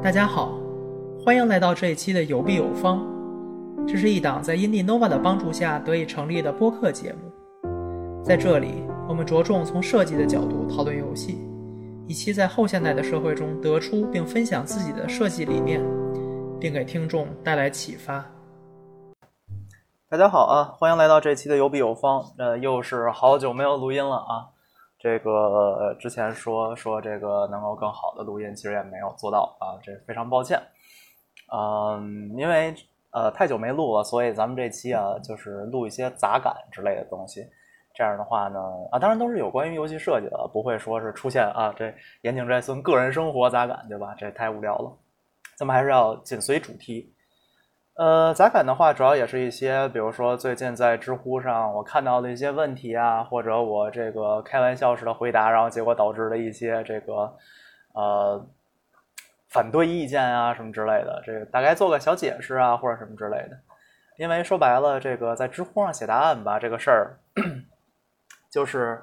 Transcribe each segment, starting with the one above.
大家好，欢迎来到这一期的有必有方。这是一档在 IndiNova 的帮助下得以成立的播客节目。在这里，我们着重从设计的角度讨论游戏，以期在后现代的社会中得出并分享自己的设计理念，并给听众带来启发。大家好啊，欢迎来到这期的有必有方。呃，又是好久没有录音了啊。这个之前说说这个能够更好的录音，其实也没有做到啊，这非常抱歉。嗯，因为呃太久没录了，所以咱们这期啊就是录一些杂感之类的东西。这样的话呢啊，当然都是有关于游戏设计的，不会说是出现啊这岩井斋村个人生活杂感，对吧？这太无聊了。咱们还是要紧随主题。呃，杂感的话，主要也是一些，比如说最近在知乎上我看到的一些问题啊，或者我这个开玩笑式的回答，然后结果导致的一些这个呃反对意见啊什么之类的，这个大概做个小解释啊或者什么之类的。因为说白了，这个在知乎上写答案吧，这个事儿 就是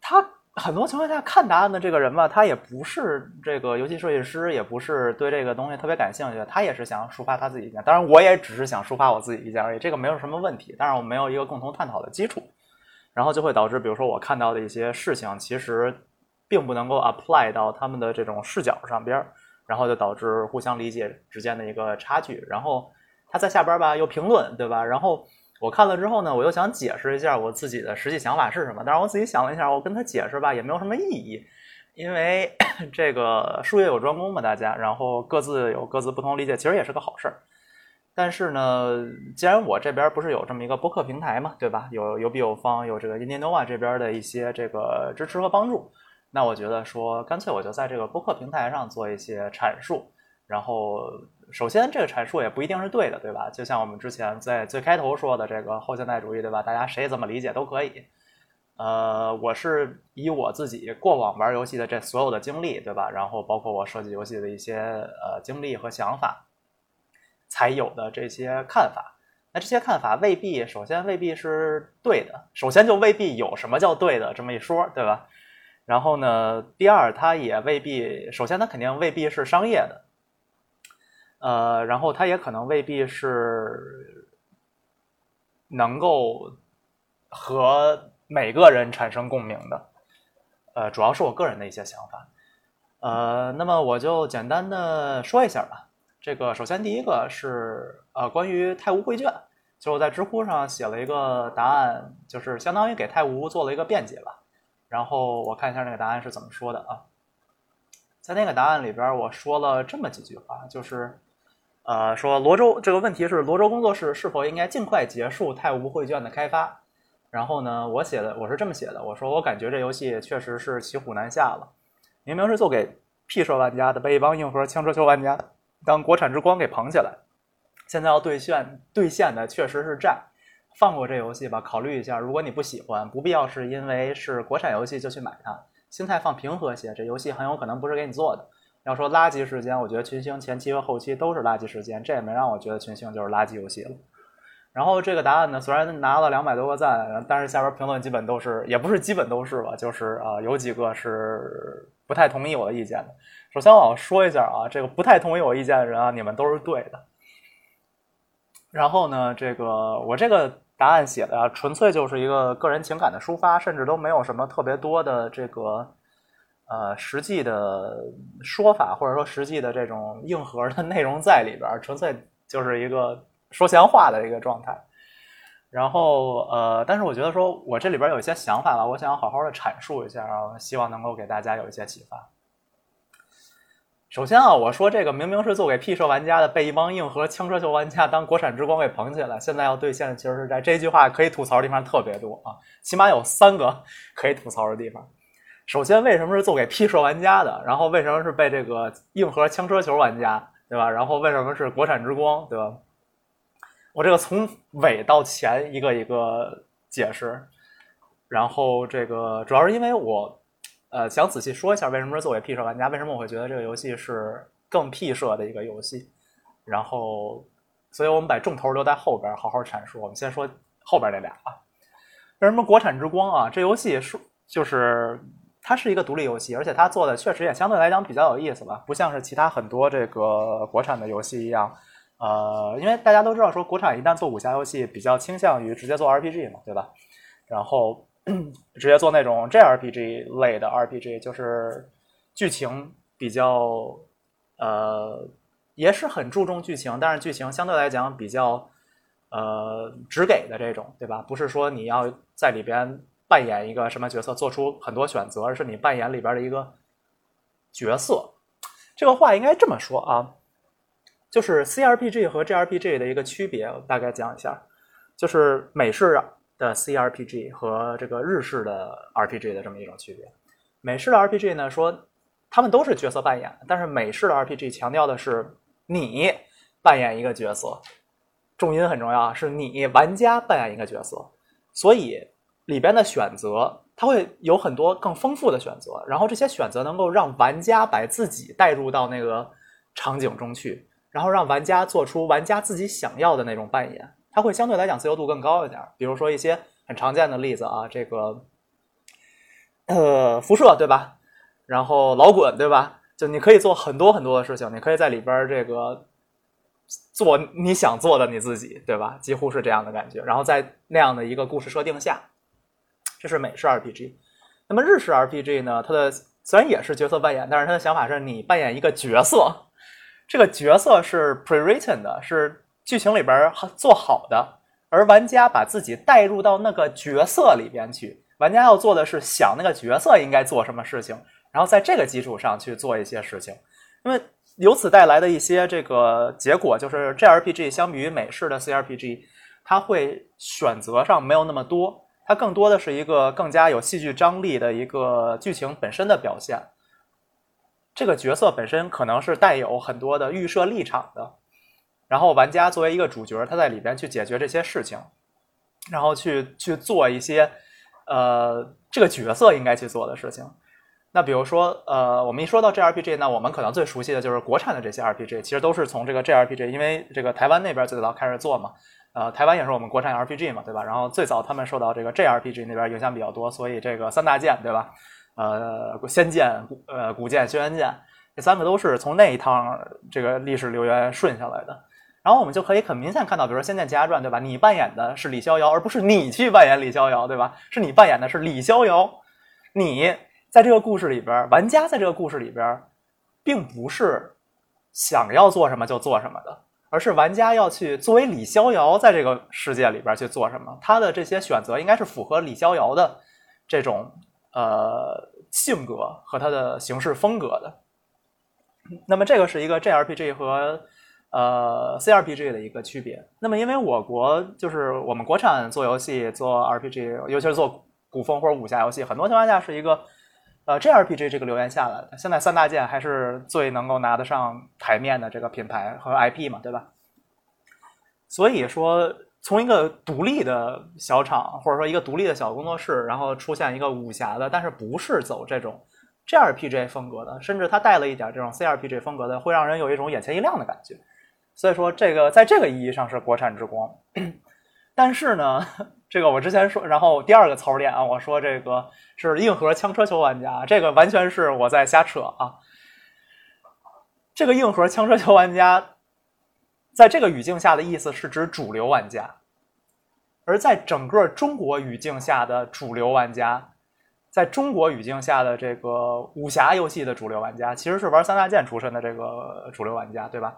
他。很多情况下看答案的这个人吧，他也不是这个游戏设计师，也不是对这个东西特别感兴趣，他也是想抒发他自己意见。当然，我也只是想抒发我自己意见而已，这个没有什么问题。但是我没有一个共同探讨的基础，然后就会导致，比如说我看到的一些事情，其实并不能够 apply 到他们的这种视角上边，然后就导致互相理解之间的一个差距。然后他在下边吧又评论，对吧？然后。我看了之后呢，我又想解释一下我自己的实际想法是什么。但是我自己想了一下，我跟他解释吧也没有什么意义，因为 这个术业有专攻嘛，大家，然后各自有各自不同理解，其实也是个好事儿。但是呢，既然我这边不是有这么一个播客平台嘛，对吧？有有比有方，有这个 i n d i n o v a 这边的一些这个支持和帮助，那我觉得说，干脆我就在这个播客平台上做一些阐述，然后。首先，这个阐述也不一定是对的，对吧？就像我们之前在最开头说的这个后现代主义，对吧？大家谁怎么理解都可以。呃，我是以我自己过往玩游戏的这所有的经历，对吧？然后包括我设计游戏的一些呃经历和想法，才有的这些看法。那这些看法未必，首先未必是对的，首先就未必有什么叫对的这么一说，对吧？然后呢，第二，它也未必，首先它肯定未必是商业的。呃，然后它也可能未必是能够和每个人产生共鸣的，呃，主要是我个人的一些想法，呃，那么我就简单的说一下吧。这个首先第一个是呃关于泰晤绘卷，就我在知乎上写了一个答案，就是相当于给泰晤做了一个辩解吧。然后我看一下那个答案是怎么说的啊，在那个答案里边我说了这么几句话，就是。呃，说罗州这个问题是罗州工作室是否应该尽快结束泰晤绘卷的开发？然后呢，我写的我是这么写的，我说我感觉这游戏确实是骑虎难下了，明明是做给 P 社玩家的，被一帮硬核枪车球玩家当国产之光给捧起来，现在要兑现兑现的确实是债，放过这游戏吧，考虑一下，如果你不喜欢，不必要是因为是国产游戏就去买它，心态放平和些，这游戏很有可能不是给你做的。要说垃圾时间，我觉得群星前期和后期都是垃圾时间，这也没让我觉得群星就是垃圾游戏了。然后这个答案呢，虽然拿了两百多个赞，但是下边评论基本都是，也不是基本都是吧，就是啊，有几个是不太同意我的意见的。首先我要说一下啊，这个不太同意我意见的人啊，你们都是对的。然后呢，这个我这个答案写的啊，纯粹就是一个个人情感的抒发，甚至都没有什么特别多的这个。呃，实际的说法或者说实际的这种硬核的内容在里边，纯粹就是一个说闲话的一个状态。然后呃，但是我觉得说我这里边有一些想法吧，我想好好的阐述一下，然后希望能够给大家有一些启发。首先啊，我说这个明明是做给 P 社玩家的，被一帮硬核枪车球玩家当国产之光给捧起来，现在要兑现的其实是在这句话可以吐槽的地方特别多啊，起码有三个 可以吐槽的地方。首先，为什么是做给 P 社玩家的？然后为什么是被这个硬核枪车球玩家，对吧？然后为什么是国产之光，对吧？我这个从尾到前一个一个解释。然后这个主要是因为我，呃，想仔细说一下为什么是作为 P 社玩家，为什么我会觉得这个游戏是更 P 社的一个游戏。然后，所以我们把重头留在后边好好阐述。我们先说后边这俩啊。为什么国产之光啊？这游戏说就是。它是一个独立游戏，而且它做的确实也相对来讲比较有意思吧，不像是其他很多这个国产的游戏一样。呃，因为大家都知道，说国产一旦做武侠游戏，比较倾向于直接做 RPG 嘛，对吧？然后 直接做那种 JRPG 类的 RPG，就是剧情比较呃，也是很注重剧情，但是剧情相对来讲比较呃直给的这种，对吧？不是说你要在里边扮演一个什么角色，做出很多选择，而是你扮演里边的一个角色。这个话应该这么说啊。就是 CRPG 和 JRPG 的一个区别，我大概讲一下。就是美式的 CRPG 和这个日式的 RPG 的这么一种区别。美式的 RPG 呢，说他们都是角色扮演，但是美式的 RPG 强调的是你扮演一个角色，重音很重要，是你玩家扮演一个角色，所以里边的选择它会有很多更丰富的选择，然后这些选择能够让玩家把自己带入到那个场景中去。然后让玩家做出玩家自己想要的那种扮演，它会相对来讲自由度更高一点。比如说一些很常见的例子啊，这个呃辐射对吧？然后老滚对吧？就你可以做很多很多的事情，你可以在里边这个做你想做的你自己对吧？几乎是这样的感觉。然后在那样的一个故事设定下，这是美式 RPG。那么日式 RPG 呢？它的虽然也是角色扮演，但是它的想法是你扮演一个角色。这个角色是 pre-written 的，是剧情里边做好的，而玩家把自己带入到那个角色里边去。玩家要做的是想那个角色应该做什么事情，然后在这个基础上去做一些事情。那么由此带来的一些这个结果，就是 JRPG 相比于美式的 CRPG，它会选择上没有那么多，它更多的是一个更加有戏剧张力的一个剧情本身的表现。这个角色本身可能是带有很多的预设立场的，然后玩家作为一个主角，他在里边去解决这些事情，然后去去做一些呃这个角色应该去做的事情。那比如说呃，我们一说到 JRPG，那我们可能最熟悉的就是国产的这些 RPG，其实都是从这个 JRPG，因为这个台湾那边最早开始做嘛，呃，台湾也是我们国产 RPG 嘛，对吧？然后最早他们受到这个 JRPG 那边影响比较多，所以这个三大件，对吧？呃，仙剑、呃古剑、轩辕剑，这三个都是从那一趟这个历史流源顺下来的。然后我们就可以很明显看到，比如说《仙剑奇侠传》，对吧？你扮演的是李逍遥，而不是你去扮演李逍遥，对吧？是你扮演的是李逍遥。你在这个故事里边，玩家在这个故事里边，并不是想要做什么就做什么的，而是玩家要去作为李逍遥在这个世界里边去做什么。他的这些选择应该是符合李逍遥的这种。呃，性格和他的行事风格的，那么这个是一个 JRPG 和呃 CRPG 的一个区别。那么因为我国就是我们国产做游戏做 RPG，尤其是做古风或者武侠游戏，很多情况下是一个呃 JRPG 这个流言下来的。现在三大件还是最能够拿得上台面的这个品牌和 IP 嘛，对吧？所以说。从一个独立的小厂，或者说一个独立的小工作室，然后出现一个武侠的，但是不是走这种 JRPG 风格的，甚至它带了一点这种 CRPG 风格的，会让人有一种眼前一亮的感觉。所以说，这个在这个意义上是国产之光。但是呢，这个我之前说，然后第二个槽点啊，我说这个是硬核枪车球玩家，这个完全是我在瞎扯啊。这个硬核枪车球玩家。在这个语境下的意思是指主流玩家，而在整个中国语境下的主流玩家，在中国语境下的这个武侠游戏的主流玩家，其实是玩三大件出身的这个主流玩家，对吧？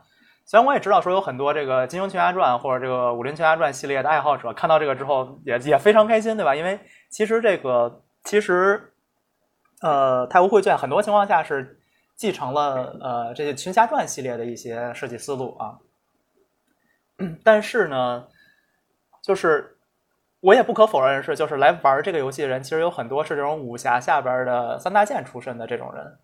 虽然我也知道说有很多这个《金庸群侠传》或者这个《武林群侠传》系列的爱好者看到这个之后也也非常开心，对吧？因为其实这个其实，呃，《太湖绘卷》很多情况下是继承了呃这些群侠传系列的一些设计思路啊。但是呢，就是我也不可否认是，就是来玩这个游戏的人，其实有很多是这种武侠下边的三大剑出身的这种人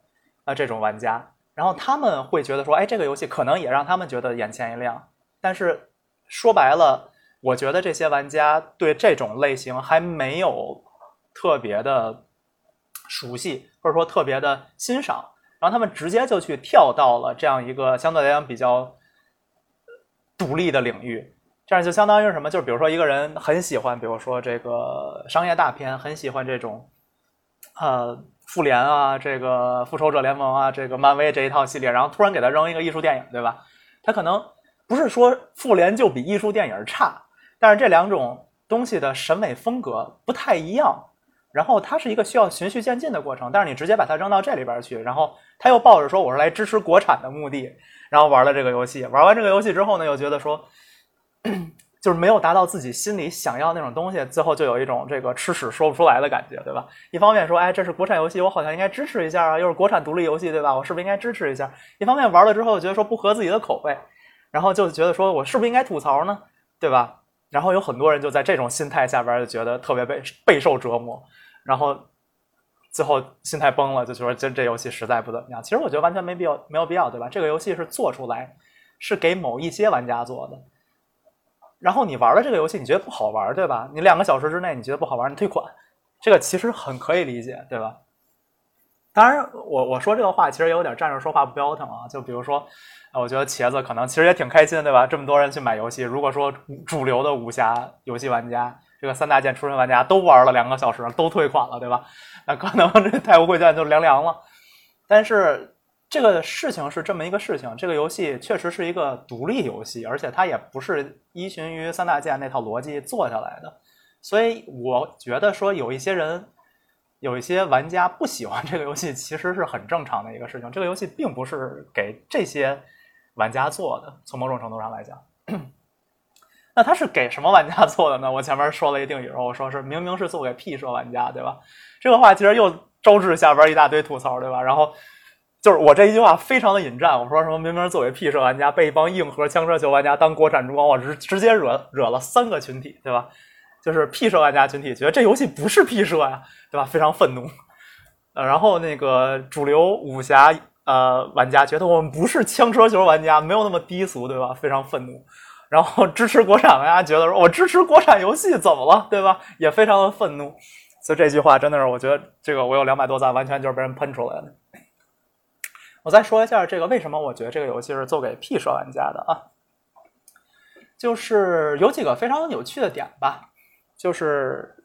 啊，这种玩家。然后他们会觉得说，哎，这个游戏可能也让他们觉得眼前一亮。但是说白了，我觉得这些玩家对这种类型还没有特别的熟悉，或者说特别的欣赏，然后他们直接就去跳到了这样一个相对来讲比较。独立的领域，这样就相当于什么？就是比如说一个人很喜欢，比如说这个商业大片，很喜欢这种呃复联啊，这个复仇者联盟啊，这个漫威这一套系列，然后突然给他扔一个艺术电影，对吧？他可能不是说复联就比艺术电影差，但是这两种东西的审美风格不太一样，然后它是一个需要循序渐进的过程。但是你直接把它扔到这里边去，然后他又抱着说我是来支持国产的目的，然后玩了这个游戏。玩完这个游戏之后呢，又觉得说。就是没有达到自己心里想要那种东西，最后就有一种这个吃屎说不出来的感觉，对吧？一方面说，哎，这是国产游戏，我好像应该支持一下啊，又是国产独立游戏，对吧？我是不是应该支持一下？一方面玩了之后觉得说不合自己的口味，然后就觉得说我是不是应该吐槽呢，对吧？然后有很多人就在这种心态下边就觉得特别被备受折磨，然后最后心态崩了，就觉得这这游戏实在不怎么样。其实我觉得完全没必要，没有必要，对吧？这个游戏是做出来是给某一些玩家做的。然后你玩了这个游戏，你觉得不好玩，对吧？你两个小时之内你觉得不好玩，你退款，这个其实很可以理解，对吧？当然，我我说这个话其实也有点站着说话不腰疼啊。就比如说，我觉得茄子可能其实也挺开心，对吧？这么多人去买游戏，如果说主流的武侠游戏玩家，这个三大件出身玩家都玩了两个小时，都退款了，对吧？那可能这太无贵贱就凉凉了。但是。这个事情是这么一个事情，这个游戏确实是一个独立游戏，而且它也不是依循于三大件那套逻辑做下来的，所以我觉得说有一些人，有一些玩家不喜欢这个游戏，其实是很正常的一个事情。这个游戏并不是给这些玩家做的，从某种程度上来讲，那它是给什么玩家做的呢？我前面说了一定语，我说是明明是做给 P 社玩家，对吧？这个话其实又招致下边一大堆吐槽，对吧？然后。就是我这一句话非常的引战，我说什么明明作为 P 社玩家被一帮硬核枪车球玩家当国产之光，我直直接惹惹了三个群体，对吧？就是 P 社玩家群体觉得这游戏不是 P 社呀，对吧？非常愤怒。呃，然后那个主流武侠呃玩家觉得我们不是枪车球玩家，没有那么低俗，对吧？非常愤怒。然后支持国产玩家觉得说我支持国产游戏怎么了，对吧？也非常的愤怒。所以这句话真的是我觉得这个我有两百多赞，完全就是被人喷出来的。我再说一下这个为什么我觉得这个游戏是做给 P 社玩家的啊，就是有几个非常有趣的点吧。就是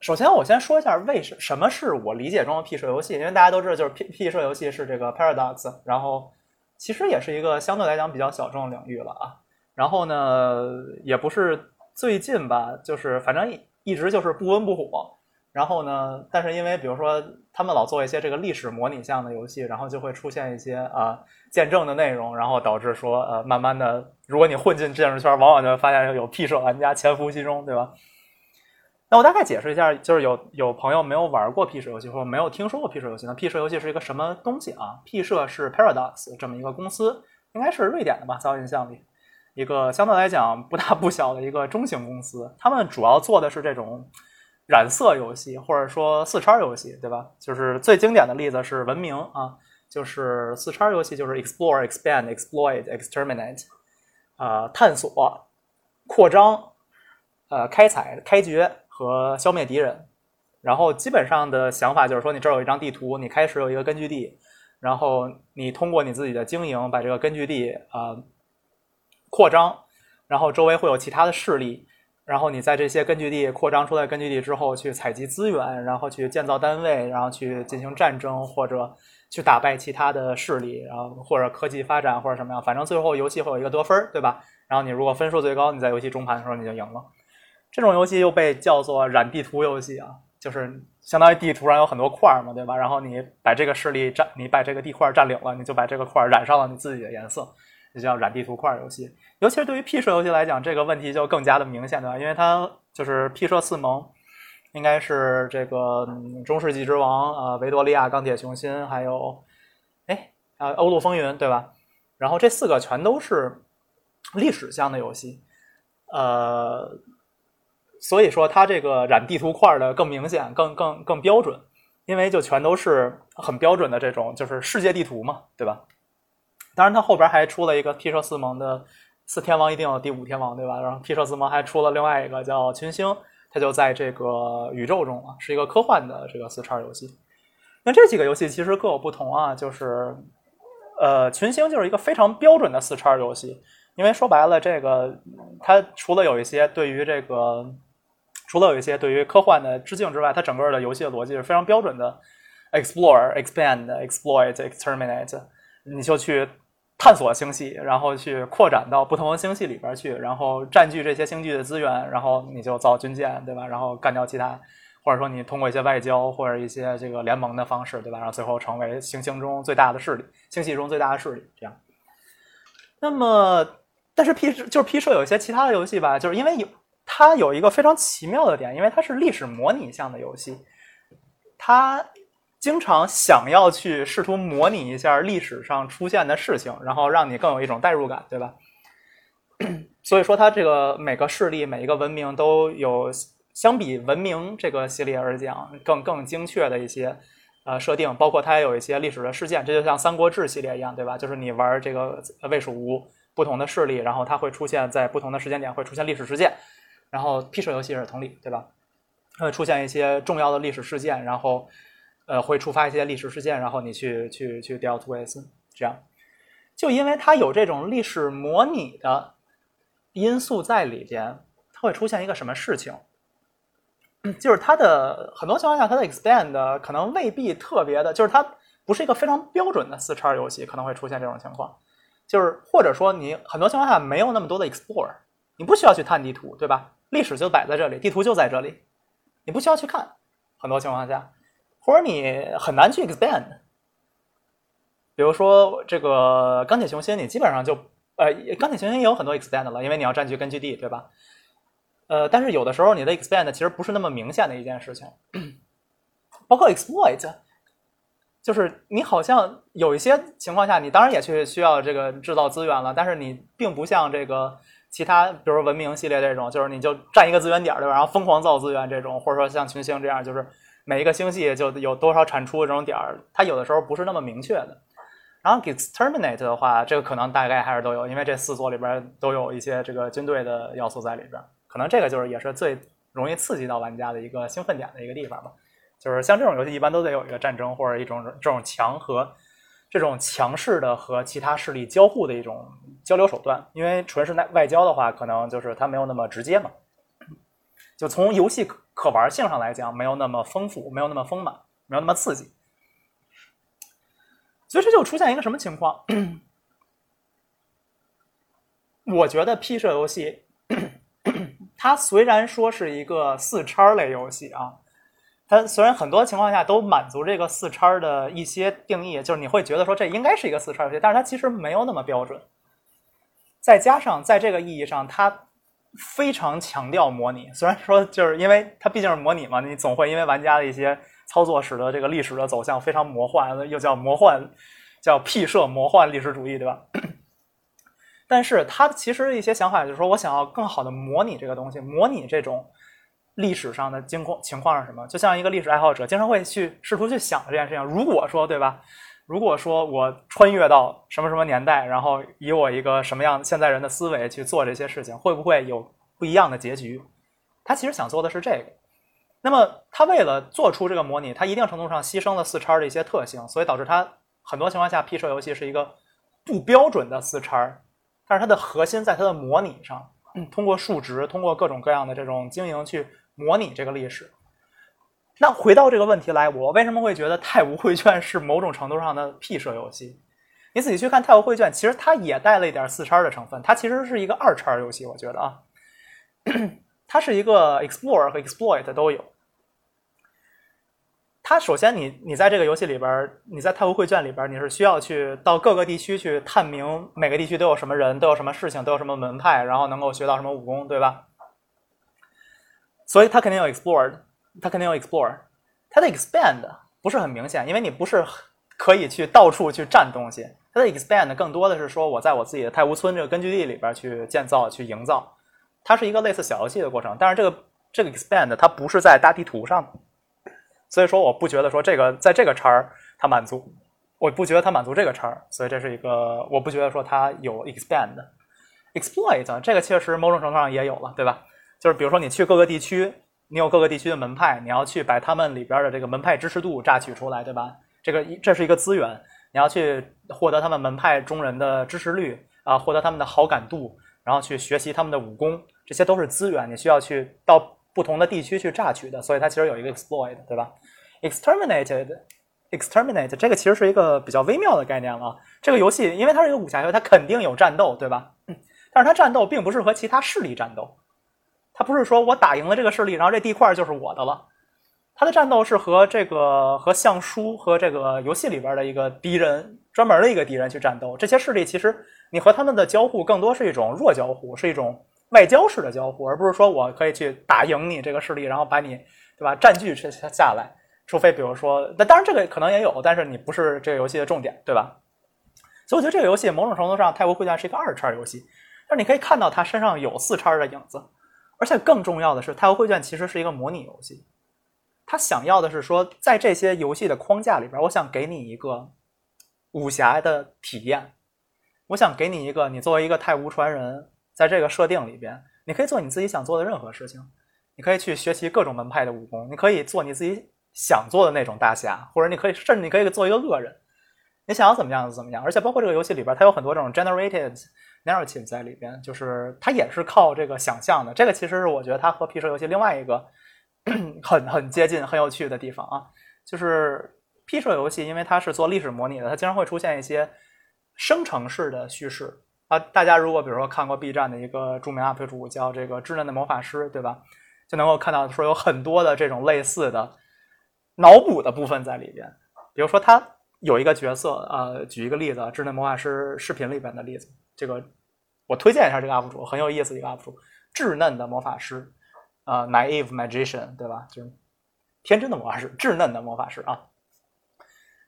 首先我先说一下为什什么是我理解中的 P 社游戏，因为大家都知道就是 P P 社游戏是这个 Paradox，然后其实也是一个相对来讲比较小众的领域了啊。然后呢，也不是最近吧，就是反正一直就是不温不火。然后呢？但是因为比如说他们老做一些这个历史模拟项的游戏，然后就会出现一些啊见证的内容，然后导致说呃慢慢的，如果你混进建筑圈，往往就会发现有 P 社玩家潜伏其中，对吧？那我大概解释一下，就是有有朋友没有玩过 P 社游戏，或者没有听说过 P 社游戏，那 P 社游戏是一个什么东西啊？P 社是 Paradox 这么一个公司，应该是瑞典的吧，在我印象里，一个相对来讲不大不小的一个中型公司，他们主要做的是这种。染色游戏或者说四叉游戏，对吧？就是最经典的例子是文明啊，就是四叉游戏就是 explore、expand、exploit、exterminate，啊，探索、扩张、呃，开采、开掘和消灭敌人。然后基本上的想法就是说，你这儿有一张地图，你开始有一个根据地，然后你通过你自己的经营把这个根据地啊扩张，然后周围会有其他的势力。然后你在这些根据地扩张出来根据地之后，去采集资源，然后去建造单位，然后去进行战争，或者去打败其他的势力，然后或者科技发展或者什么样，反正最后游戏会有一个得分，对吧？然后你如果分数最高，你在游戏中盘的时候你就赢了。这种游戏又被叫做染地图游戏啊，就是相当于地图上有很多块儿嘛，对吧？然后你把这个势力占，你把这个地块占领了，你就把这个块染上了你自己的颜色。就叫染地图块游戏，尤其是对于 P 社游戏来讲，这个问题就更加的明显，对吧？因为它就是 P 社四盟，应该是这个中世纪之王啊，维多利亚钢铁雄心，还有哎啊欧陆风云，对吧？然后这四个全都是历史向的游戏，呃，所以说它这个染地图块的更明显，更更更标准，因为就全都是很标准的这种就是世界地图嘛，对吧？当然，它后边还出了一个 P 社四盟的四天王一定有第五天王，对吧？然后 P 社四盟还出了另外一个叫群星，它就在这个宇宙中啊，是一个科幻的这个四叉游戏。那这几个游戏其实各有不同啊，就是呃，群星就是一个非常标准的四叉游戏，因为说白了，这个它除了有一些对于这个，除了有一些对于科幻的致敬之外，它整个的游戏的逻辑是非常标准的。explore、expand、exploit、exterminate，你就去探索星系，然后去扩展到不同的星系里边去，然后占据这些星际的资源，然后你就造军舰，对吧？然后干掉其他，或者说你通过一些外交或者一些这个联盟的方式，对吧？然后最后成为行星中最大的势力，星系中最大的势力，这样。那么，但是 P 就是 P 社有一些其他的游戏吧，就是因为有它有一个非常奇妙的点，因为它是历史模拟向的游戏，它经常想要去试图模拟一下历史上出现的事情，然后让你更有一种代入感，对吧？所以说，它这个每个势力、每一个文明都有相比文明这个系列而讲更更精确的一些。呃，设定包括它也有一些历史的事件，这就像《三国志》系列一样，对吧？就是你玩这个魏蜀吴不同的势力，然后它会出现在不同的时间点，会出现历史事件。然后 P 社游戏也是同理，对吧？会出现一些重要的历史事件，然后呃会触发一些历史事件，然后你去去去 deal with 这样。就因为它有这种历史模拟的因素在里边，它会出现一个什么事情？就是它的很多情况下，它的 expand 可能未必特别的，就是它不是一个非常标准的四叉游戏，可能会出现这种情况。就是或者说你很多情况下没有那么多的 explore，你不需要去探地图，对吧？历史就摆在这里，地图就在这里，你不需要去看。很多情况下，或者你很难去 expand。比如说这个钢铁雄心，你基本上就呃，钢铁雄心也有很多 expand 了，因为你要占据根据地，对吧？呃，但是有的时候你的 expand 其实不是那么明显的一件事情，包括 exploit，就是你好像有一些情况下，你当然也去需要这个制造资源了，但是你并不像这个其他，比如文明系列这种，就是你就占一个资源点对吧？然后疯狂造资源这种，或者说像群星这样，就是每一个星系就有多少产出这种点儿，它有的时候不是那么明确的。然后 exterminate 的话，这个可能大概还是都有，因为这四座里边都有一些这个军队的要素在里边。可能这个就是也是最容易刺激到玩家的一个兴奋点的一个地方吧，就是像这种游戏一般都得有一个战争或者一种这种强和这种强势的和其他势力交互的一种交流手段，因为纯是外外交的话，可能就是它没有那么直接嘛，就从游戏可玩性上来讲，没有那么丰富，没有那么丰满，没有那么刺激，所以这就出现一个什么情况？我觉得 P 社游戏。它虽然说是一个四叉类游戏啊，它虽然很多情况下都满足这个四叉的一些定义，就是你会觉得说这应该是一个四叉游戏，但是它其实没有那么标准。再加上在这个意义上，它非常强调模拟。虽然说就是因为它毕竟是模拟嘛，你总会因为玩家的一些操作使得这个历史的走向非常魔幻，又叫魔幻，叫 P 社魔幻历史主义，对吧？但是他其实一些想法就是说，我想要更好的模拟这个东西，模拟这种历史上的经况情况是什么？就像一个历史爱好者经常会去试图去想这件事情。如果说，对吧？如果说我穿越到什么什么年代，然后以我一个什么样现在人的思维去做这些事情，会不会有不一样的结局？他其实想做的是这个。那么他为了做出这个模拟，他一定程度上牺牲了四叉的一些特性，所以导致他很多情况下 P 社游戏是一个不标准的四叉。但是它的核心在它的模拟上，通过数值，通过各种各样的这种经营去模拟这个历史。那回到这个问题来，我为什么会觉得《太无绘卷》是某种程度上的 P 社游戏？你仔细去看《太无绘卷》，其实它也带了一点四叉的成分，它其实是一个二叉游戏。我觉得啊，它是一个 Explore 和 Exploit 都有。它首先，你你在这个游戏里边，你在太湖绘卷里边，你是需要去到各个地区去探明每个地区都有什么人，都有什么事情，都有什么门派，然后能够学到什么武功，对吧？所以它肯定有 explore，它肯定有 explore，它的 expand 不是很明显，因为你不是可以去到处去占东西。它的 expand 更多的是说我在我自己的太湖村这个根据地里边去建造、去营造，它是一个类似小游戏的过程。但是这个这个 expand 它不是在大地图上。所以说，我不觉得说这个在这个叉儿它满足，我不觉得它满足这个叉儿，所以这是一个我不觉得说它有 expand exploit 这个确实某种程度上也有了，对吧？就是比如说你去各个地区，你有各个地区的门派，你要去把他们里边的这个门派支持度榨取出来，对吧？这个这是一个资源，你要去获得他们门派中人的支持率啊，获得他们的好感度，然后去学习他们的武功，这些都是资源，你需要去到。不同的地区去榨取的，所以它其实有一个 exploit，对吧？exterminated exterminate 这个其实是一个比较微妙的概念了。这个游戏因为它是一个武侠游戏，它肯定有战斗，对吧？但是它战斗并不是和其他势力战斗，它不是说我打赢了这个势力，然后这地块就是我的了。它的战斗是和这个和相书和这个游戏里边的一个敌人专门的一个敌人去战斗。这些势力其实你和他们的交互更多是一种弱交互，是一种外交式的交互，而不是说我可以去打赢你这个势力，然后把你对吧占据下下来。除非比如说，那当然这个可能也有，但是你不是这个游戏的重点，对吧？所以我觉得这个游戏某种程度上，《泰国会战》是一个二叉游戏，但是你可以看到它身上有四叉的影子，而且更重要的是，《太和会卷》其实是一个模拟游戏。他想要的是说，在这些游戏的框架里边，我想给你一个武侠的体验，我想给你一个，你作为一个太无传人，在这个设定里边，你可以做你自己想做的任何事情，你可以去学习各种门派的武功，你可以做你自己想做的那种大侠，或者你可以甚至你可以做一个恶人，你想要怎么样就怎么样。而且包括这个游戏里边，它有很多这种 generated narrative 在里边，就是它也是靠这个想象的。这个其实是我觉得它和 P 社游戏另外一个。很很接近、很有趣的地方啊，就是 P 社游戏，因为它是做历史模拟的，它经常会出现一些生成式的叙事啊。大家如果比如说看过 B 站的一个著名 UP 主叫这个稚嫩的魔法师，对吧？就能够看到说有很多的这种类似的脑补的部分在里边。比如说他有一个角色，呃，举一个例子，智能魔法师视频里边的例子，这个我推荐一下这个 UP 主，很有意思一个 UP 主，稚嫩的魔法师。啊，naive magician，对吧？就是天真的魔法师，稚嫩的魔法师啊。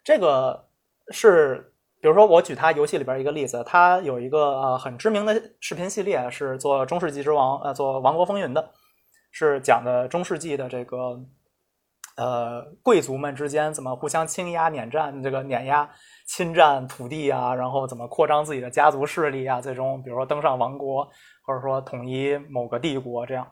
这个是，比如说我举他游戏里边一个例子，他有一个呃很知名的视频系列，是做中世纪之王，呃，做王国风云的，是讲的中世纪的这个呃贵族们之间怎么互相倾压、碾占、这个碾压、侵占土地啊，然后怎么扩张自己的家族势力啊，最终比如说登上王国，或者说统一某个帝国这样。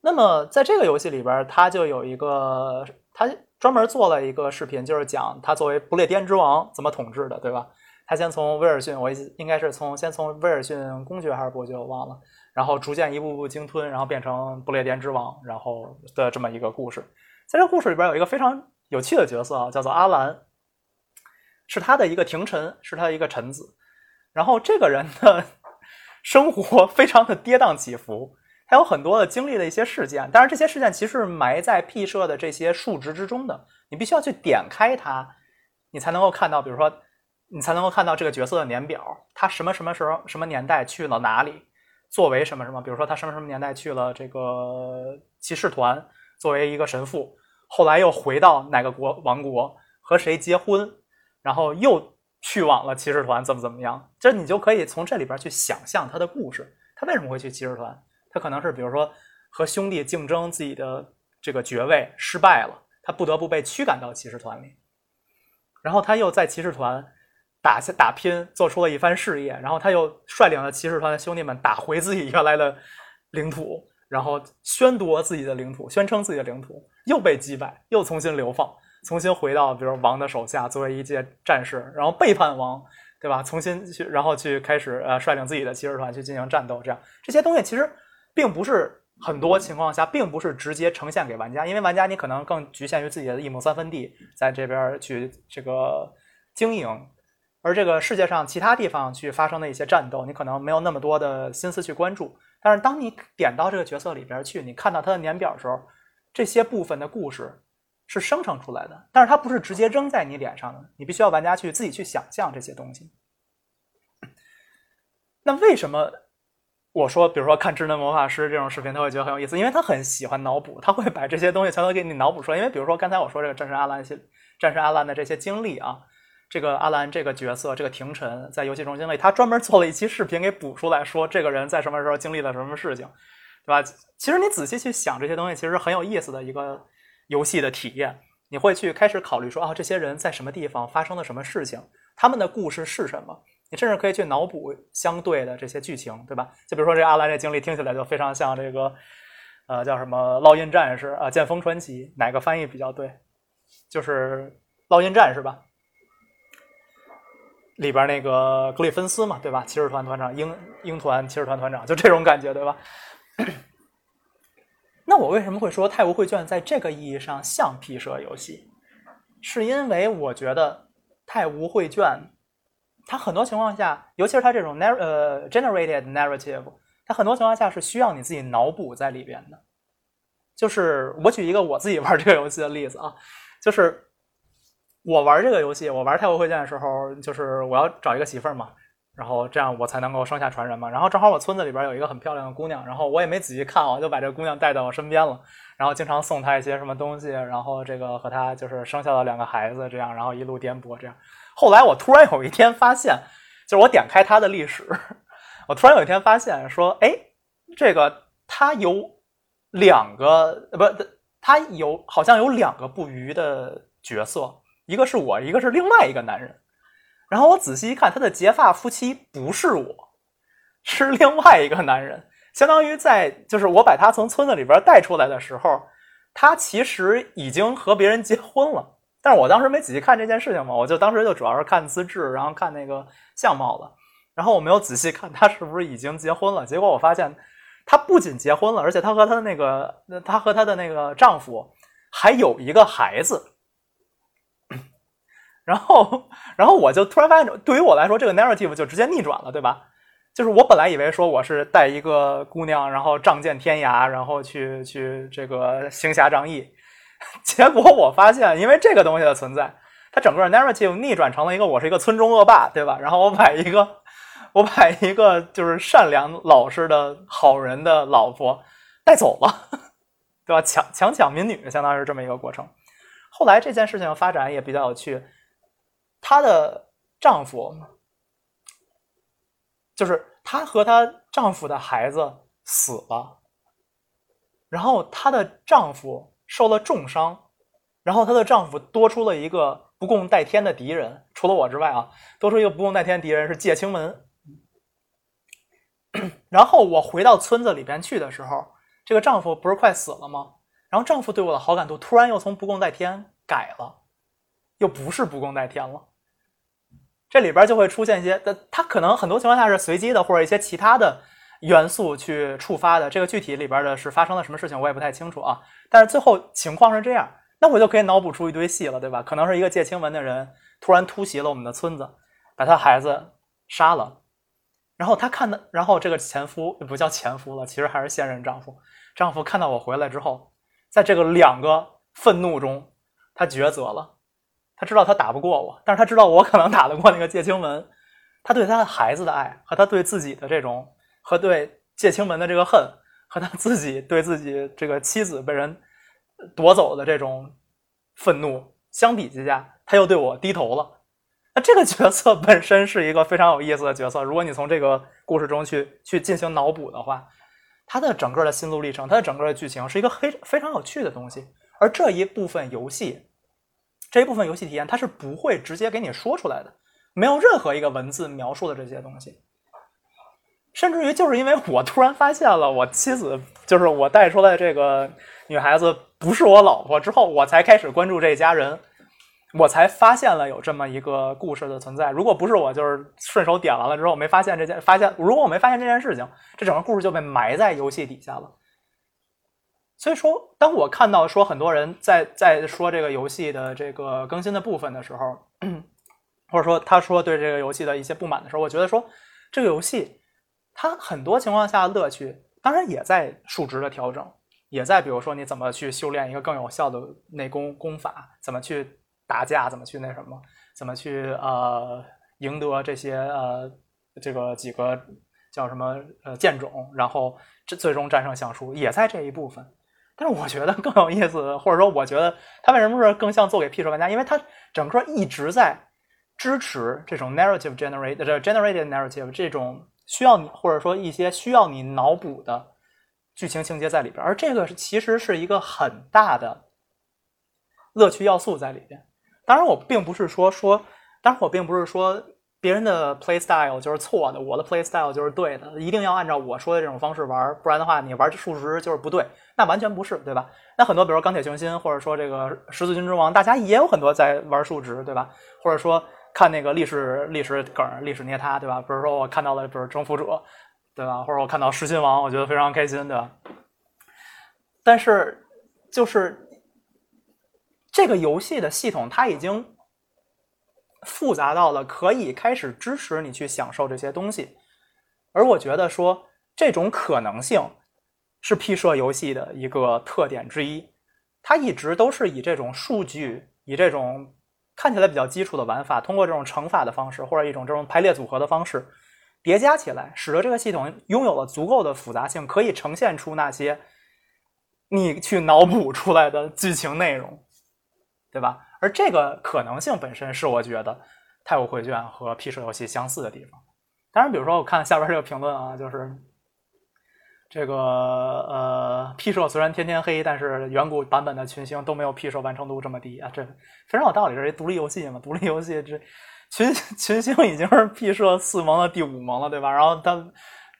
那么在这个游戏里边，他就有一个，他专门做了一个视频，就是讲他作为不列颠之王怎么统治的，对吧？他先从威尔逊，我应该是从先从威尔逊公爵还是伯爵，我忘了，然后逐渐一步步鲸吞，然后变成不列颠之王，然后的这么一个故事。在这故事里边有一个非常有趣的角色啊，叫做阿兰，是他的一个廷臣，是他的一个臣子。然后这个人的 生活非常的跌宕起伏。他有很多的经历的一些事件，当然这些事件其实是埋在 P 社的这些数值之中的。你必须要去点开它，你才能够看到，比如说，你才能够看到这个角色的年表，他什么什么时候、什么年代去了哪里，作为什么什么，比如说他什么什么年代去了这个骑士团，作为一个神父，后来又回到哪个国王国和谁结婚，然后又去往了骑士团，怎么怎么样，这你就可以从这里边去想象他的故事，他为什么会去骑士团。他可能是比如说和兄弟竞争自己的这个爵位失败了，他不得不被驱赶到骑士团里，然后他又在骑士团打下打拼，做出了一番事业，然后他又率领了骑士团的兄弟们打回自己原来的领土，然后宣夺自己的领土，宣称自己的领土，又被击败，又重新流放，重新回到比如王的手下作为一介战士，然后背叛王，对吧？重新去然后去开始呃率领自己的骑士团去进行战斗，这样这些东西其实。并不是很多情况下，并不是直接呈现给玩家，因为玩家你可能更局限于自己的一亩三分地，在这边去这个经营，而这个世界上其他地方去发生的一些战斗，你可能没有那么多的心思去关注。但是当你点到这个角色里边去，你看到他的年表的时候，这些部分的故事是生成出来的，但是它不是直接扔在你脸上的，你必须要玩家去自己去想象这些东西。那为什么？我说，比如说看智能魔法师这种视频，他会觉得很有意思，因为他很喜欢脑补，他会把这些东西全都给你脑补出来。因为比如说刚才我说这个战神阿兰系战神阿兰的这些经历啊，这个阿兰这个角色，这个廷臣在游戏中经历，他专门做了一期视频给补出来，说这个人在什么时候经历了什么事情，对吧？其实你仔细去想这些东西，其实很有意思的一个游戏的体验。你会去开始考虑说啊，这些人在什么地方发生了什么事情，他们的故事是什么？你甚至可以去脑补相对的这些剧情，对吧？就比如说这阿兰这经历听起来就非常像这个，呃，叫什么《烙印战士》啊，《剑锋传奇》，哪个翻译比较对？就是《烙印战士》吧？里边那个格里芬斯嘛，对吧？骑士团团长，鹰鹰团骑士团团长，就这种感觉，对吧？那我为什么会说《太无绘卷》在这个意义上像皮蛇游戏？是因为我觉得太无绘卷，它很多情况下，尤其是它这种 narr 呃 generated narrative，它很多情况下是需要你自己脑补在里边的。就是我举一个我自己玩这个游戏的例子啊，就是我玩这个游戏，我玩太国会卷的时候，就是我要找一个媳妇儿嘛，然后这样我才能够生下传人嘛。然后正好我村子里边有一个很漂亮的姑娘，然后我也没仔细看我，就把这个姑娘带到我身边了，然后经常送她一些什么东西，然后这个和她就是生下了两个孩子，这样，然后一路颠簸这样。后来我突然有一天发现，就是我点开她的历史，我突然有一天发现说，哎，这个她有。两个不，她有好像有两个不渝的角色，一个是我，一个是另外一个男人。然后我仔细一看，他的结发夫妻不是我，是另外一个男人。相当于在就是我把他从村子里边带出来的时候，他其实已经和别人结婚了。但是我当时没仔细看这件事情嘛，我就当时就主要是看资质，然后看那个相貌了。然后我没有仔细看他是不是已经结婚了。结果我发现。他不仅结婚了，而且他和他的那个，他和他的那个丈夫还有一个孩子。然后，然后我就突然发现，对于我来说，这个 narrative 就直接逆转了，对吧？就是我本来以为说我是带一个姑娘，然后仗剑天涯，然后去去这个行侠仗义，结果我发现，因为这个东西的存在，它整个 narrative 逆转成了一个我是一个村中恶霸，对吧？然后我把一个。我把一个就是善良老实的好人的老婆带走了，对吧？强强抢民女，相当于是这么一个过程。后来这件事情发展也比较有趣，她的丈夫就是她和她丈夫的孩子死了，然后她的丈夫受了重伤，然后她的丈夫多出了一个不共戴天的敌人，除了我之外啊，多出一个不共戴天敌人是介清门。然后我回到村子里边去的时候，这个丈夫不是快死了吗？然后丈夫对我的好感度突然又从不共戴天改了，又不是不共戴天了。这里边就会出现一些，他可能很多情况下是随机的，或者一些其他的元素去触发的。这个具体里边的是发生了什么事情，我也不太清楚啊。但是最后情况是这样，那我就可以脑补出一堆戏了，对吧？可能是一个借清文的人突然突袭了我们的村子，把他孩子杀了。然后他看的，然后这个前夫不叫前夫了，其实还是现任丈夫。丈夫看到我回来之后，在这个两个愤怒中，他抉择了。他知道他打不过我，但是他知道我可能打得过那个介清门。他对他的孩子的爱和他对自己的这种和对介清门的这个恨，和他自己对自己这个妻子被人夺走的这种愤怒相比之下，他又对我低头了。那这个角色本身是一个非常有意思的角色。如果你从这个故事中去去进行脑补的话，他的整个的心路历程，他的整个的剧情是一个非非常有趣的东西。而这一部分游戏，这一部分游戏体验，它是不会直接给你说出来的，没有任何一个文字描述的这些东西。甚至于就是因为我突然发现了我妻子，就是我带出来这个女孩子不是我老婆之后，我才开始关注这家人。我才发现了有这么一个故事的存在。如果不是我，就是顺手点完了之后没发现这件，发现如果我没发现这件事情，这整个故事就被埋在游戏底下了。所以说，当我看到说很多人在在说这个游戏的这个更新的部分的时候，或者说他说对这个游戏的一些不满的时候，我觉得说这个游戏它很多情况下乐趣当然也在数值的调整，也在比如说你怎么去修炼一个更有效的内功功法，怎么去。打架怎么去那什么？怎么去呃赢得这些呃这个几个叫什么呃剑种？然后这最终战胜相书也在这一部分。但是我觉得更有意思，或者说我觉得它为什么是更像做给 P 社玩家？因为它整个一直在支持这种 narrative generate 这 generated narrative 这种需要你或者说一些需要你脑补的剧情情节在里边，而这个其实是一个很大的乐趣要素在里边。当然，我并不是说说，当然我并不是说别人的 play style 就是错的，我的 play style 就是对的，一定要按照我说的这种方式玩，不然的话，你玩数值就是不对，那完全不是，对吧？那很多，比如说钢铁雄心，或者说这个十字军之王，大家也有很多在玩数值，对吧？或者说看那个历史历史梗、历史捏他，对吧？比如说我看到了，比如征服者，对吧？或者我看到狮心王，我觉得非常开心，对吧？但是就是。这个游戏的系统它已经复杂到了可以开始支持你去享受这些东西，而我觉得说这种可能性是 P 社游戏的一个特点之一，它一直都是以这种数据，以这种看起来比较基础的玩法，通过这种乘法的方式或者一种这种排列组合的方式叠加起来，使得这个系统拥有了足够的复杂性，可以呈现出那些你去脑补出来的剧情内容。对吧？而这个可能性本身是我觉得《太古绘卷》和 P 社游戏相似的地方。当然，比如说我看下边这个评论啊，就是这个呃，P 社虽然天天黑，但是远古版本的群星都没有 P 社完成度这么低啊，这非常有道理。这是一独立游戏嘛，独立游戏这群群星已经是 P 社四盟的第五盟了，对吧？然后他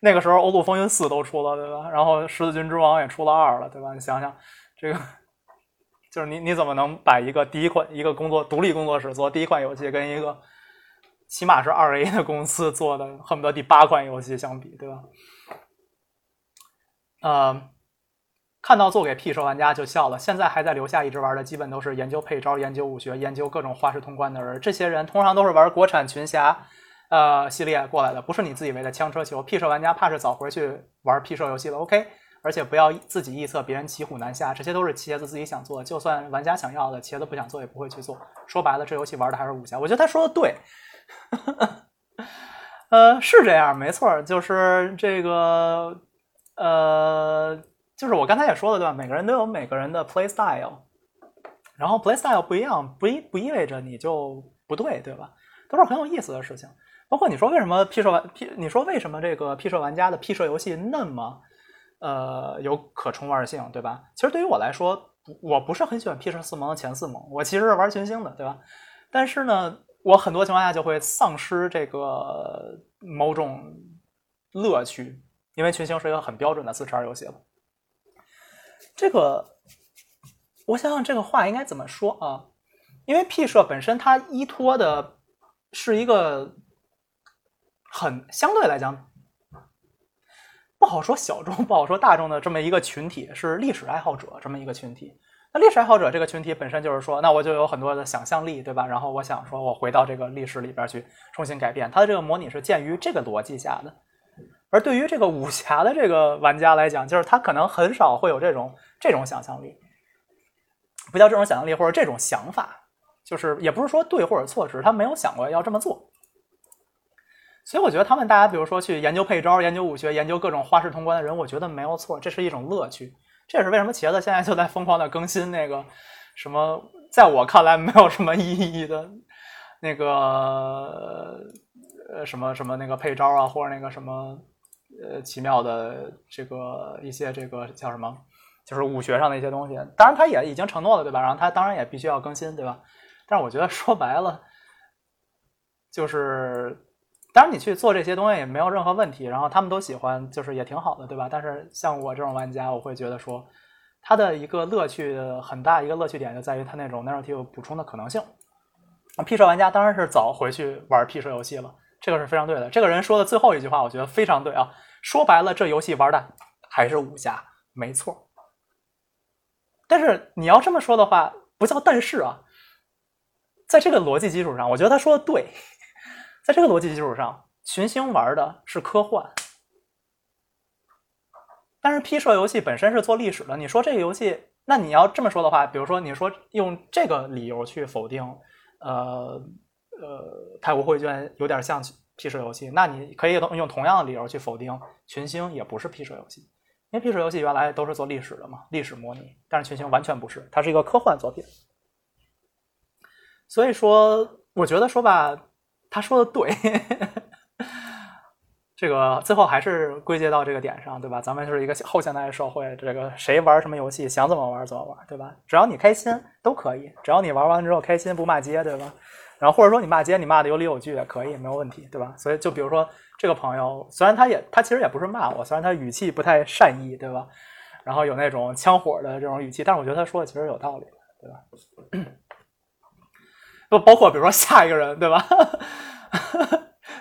那个时候《欧陆风云四》都出了，对吧？然后《十字军之王》也出了二了，对吧？你想想这个。就是你你怎么能把一个第一款一个工作独立工作室做第一款游戏，跟一个起码是二 A 的公司做的恨不得第八款游戏相比，对吧？呃，看到做给 P 社玩家就笑了。现在还在留下一直玩的，基本都是研究配招、研究武学、研究各种花式通关的人。这些人通常都是玩国产群侠呃系列过来的，不是你自以为的枪车球。P 社玩家怕是早回去玩 P 社游戏了。OK。而且不要自己臆测别人骑虎难下，这些都是茄子自己想做。就算玩家想要的，茄子不想做也不会去做。说白了，这游戏玩的还是武侠。我觉得他说的对，呃，是这样，没错，就是这个，呃，就是我刚才也说了，对吧？每个人都有每个人的 play style，然后 play style 不一样，不意不意味着你就不对，对吧？都是很有意思的事情。包括你说为什么 P 社玩 P，你说为什么这个 P 社玩家的 P 社游戏那么？呃，有可重玩性，对吧？其实对于我来说，我不是很喜欢 P 社四盟的前四盟，我其实是玩群星的，对吧？但是呢，我很多情况下就会丧失这个某种乐趣，因为群星是一个很标准的四叉游戏了。这个，我想想这个话应该怎么说啊？因为 P 社本身它依托的是一个很相对来讲。不好说小众，不好说大众的这么一个群体是历史爱好者这么一个群体。那历史爱好者这个群体本身就是说，那我就有很多的想象力，对吧？然后我想说，我回到这个历史里边去重新改变。它的这个模拟是建于这个逻辑下的。而对于这个武侠的这个玩家来讲，就是他可能很少会有这种这种想象力，不叫这种想象力或者这种想法，就是也不是说对或者错，只是他没有想过要这么做。所以我觉得他们大家，比如说去研究配招、研究武学、研究各种花式通关的人，我觉得没有错，这是一种乐趣。这也是为什么茄子现在就在疯狂的更新那个什么，在我看来没有什么意义的那个呃什么什么那个配招啊，或者那个什么呃奇妙的这个一些这个叫什么，就是武学上的一些东西。当然他也已经承诺了，对吧？然后他当然也必须要更新，对吧？但是我觉得说白了，就是。当然，你去做这些东西也没有任何问题，然后他们都喜欢，就是也挺好的，对吧？但是像我这种玩家，我会觉得说，它的一个乐趣很大，一个乐趣点就在于它那种 narrative 补充的可能性。P 社玩家当然是早回去玩 P 社游戏了，这个是非常对的。这个人说的最后一句话，我觉得非常对啊。说白了，这游戏玩的还是武侠，没错。但是你要这么说的话，不叫但是啊，在这个逻辑基础上，我觉得他说的对。在这个逻辑基础上，群星玩的是科幻，但是 P 社游戏本身是做历史的。你说这个游戏，那你要这么说的话，比如说你说用这个理由去否定，呃呃，太古绘卷有点像 P 社游戏，那你可以用同样的理由去否定群星也不是 P 社游戏，因为 P 社游戏原来都是做历史的嘛，历史模拟，但是群星完全不是，它是一个科幻作品。所以说，我觉得说吧。他说的对，这个最后还是归结到这个点上，对吧？咱们就是一个后现代社会，这个谁玩什么游戏，想怎么玩怎么玩，对吧？只要你开心都可以，只要你玩完之后开心，不骂街，对吧？然后或者说你骂街，你骂的有理有据也可以，没有问题，对吧？所以就比如说这个朋友，虽然他也他其实也不是骂我，虽然他语气不太善意，对吧？然后有那种枪火的这种语气，但是我觉得他说的其实有道理，对吧？就包括比如说下一个人，对吧？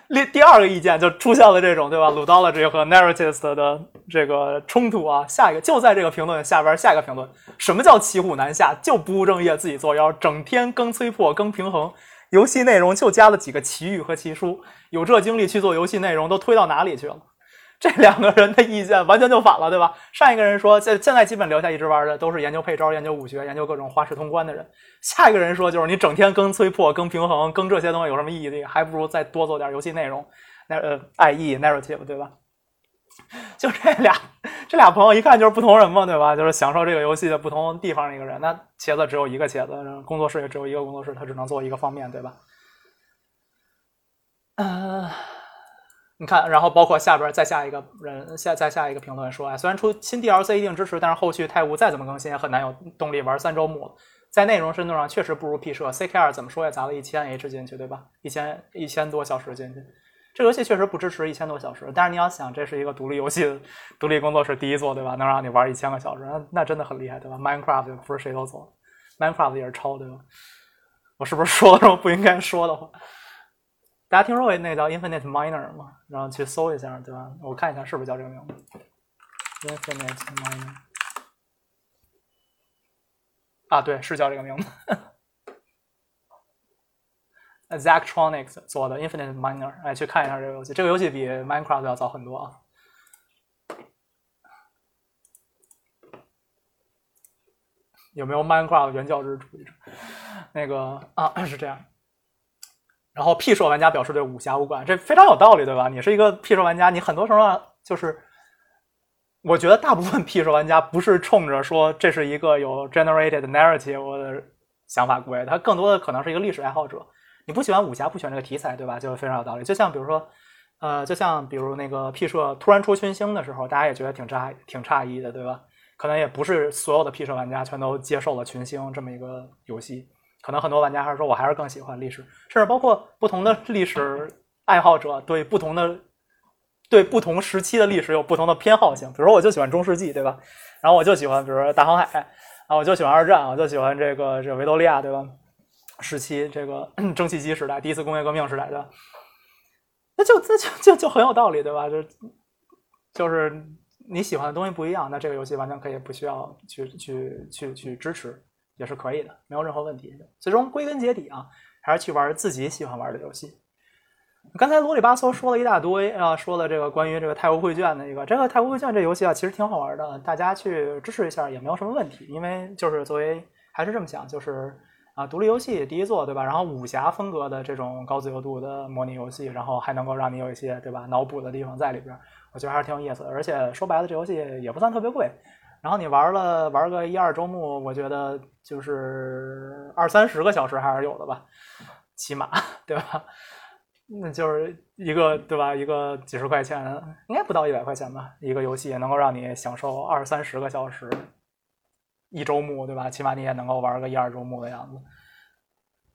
第第二个意见就出现了这种对吧？ludology 和 narrative 的这个冲突啊。下一个就在这个评论下边，下一个评论，什么叫骑虎难下？就不务正业，自己作妖，整天更催迫，更平衡，游戏内容就加了几个奇遇和奇书，有这精力去做游戏内容，都推到哪里去了？这两个人的意见完全就反了，对吧？上一个人说，现现在基本留下一直玩的都是研究配招、研究武学、研究各种花式通关的人。下一个人说，就是你整天更催迫、更平衡、更这些东西有什么意义？还不如再多做点游戏内容，那呃，IE narrative，对吧？就这俩，这俩朋友一看就是不同人嘛，对吧？就是享受这个游戏的不同地方的一个人。那茄子只有一个茄子，工作室也只有一个工作室，他只能做一个方面对吧？呃。你看，然后包括下边再下一个人下再下一个评论说，哎，虽然出新 DLC 一定支持，但是后续泰晤再怎么更新也很难有动力玩三周目。在内容深度上确实不如 P 社，CKR 怎么说也砸了一千 H 进去，对吧？一千一千多小时进去，这游戏确实不支持一千多小时。但是你要想，这是一个独立游戏，独立工作室第一作，对吧？能让你玩一千个小时，那那真的很厉害，对吧？Minecraft 不是谁都做，Minecraft 也是抄，对吧？我是不是说了什么不应该说的话？大家听说过那个叫 Infinite Miner 吗？然后去搜一下，对吧？我看一下是不是叫这个名字，Infinite Miner。啊，对，是叫这个名字。Zactronics 做的 Infinite Miner，哎，去看一下这个游戏。这个游戏比 Minecraft 要早很多啊。有没有 Minecraft 原教旨主义者？那个啊，是这样。然后 P 社玩家表示对武侠无感，这非常有道理，对吧？你是一个 P 社玩家，你很多时候就是，我觉得大部分 P 社玩家不是冲着说这是一个有 generated narrative 的想法过来，他更多的可能是一个历史爱好者。你不喜欢武侠，不喜欢这个题材，对吧？就非常有道理。就像比如说，呃，就像比如那个 P 社突然出群星的时候，大家也觉得挺诧挺诧异的，对吧？可能也不是所有的 P 社玩家全都接受了群星这么一个游戏。可能很多玩家还是说，我还是更喜欢历史，甚至包括不同的历史爱好者对不同的对不同时期的历史有不同的偏好性。比如说，我就喜欢中世纪，对吧？然后我就喜欢，比如说大航海啊，我就喜欢二战，我就喜欢这个这维多利亚，对吧？时期这个 蒸汽机时代，第一次工业革命时代，对吧？那就那就就就很有道理，对吧？就就是你喜欢的东西不一样，那这个游戏完全可以不需要去去去去支持。也是可以的，没有任何问题。最终归根结底啊，还是去玩自己喜欢玩的游戏。刚才啰里吧嗦说了一大堆啊，说了这个关于这个太湖绘卷的一个，这个太湖绘卷这游戏啊，其实挺好玩的，大家去支持一下也没有什么问题。因为就是作为还是这么想，就是啊，独立游戏第一作对吧？然后武侠风格的这种高自由度的模拟游戏，然后还能够让你有一些对吧脑补的地方在里边，我觉得还是挺有意思的。而且说白了，这游戏也不算特别贵。然后你玩了玩个一二周目，我觉得就是二三十个小时还是有的吧，起码对吧？那就是一个对吧？一个几十块钱，应该不到一百块钱吧？一个游戏能够让你享受二三十个小时，一周目对吧？起码你也能够玩个一二周目的样子，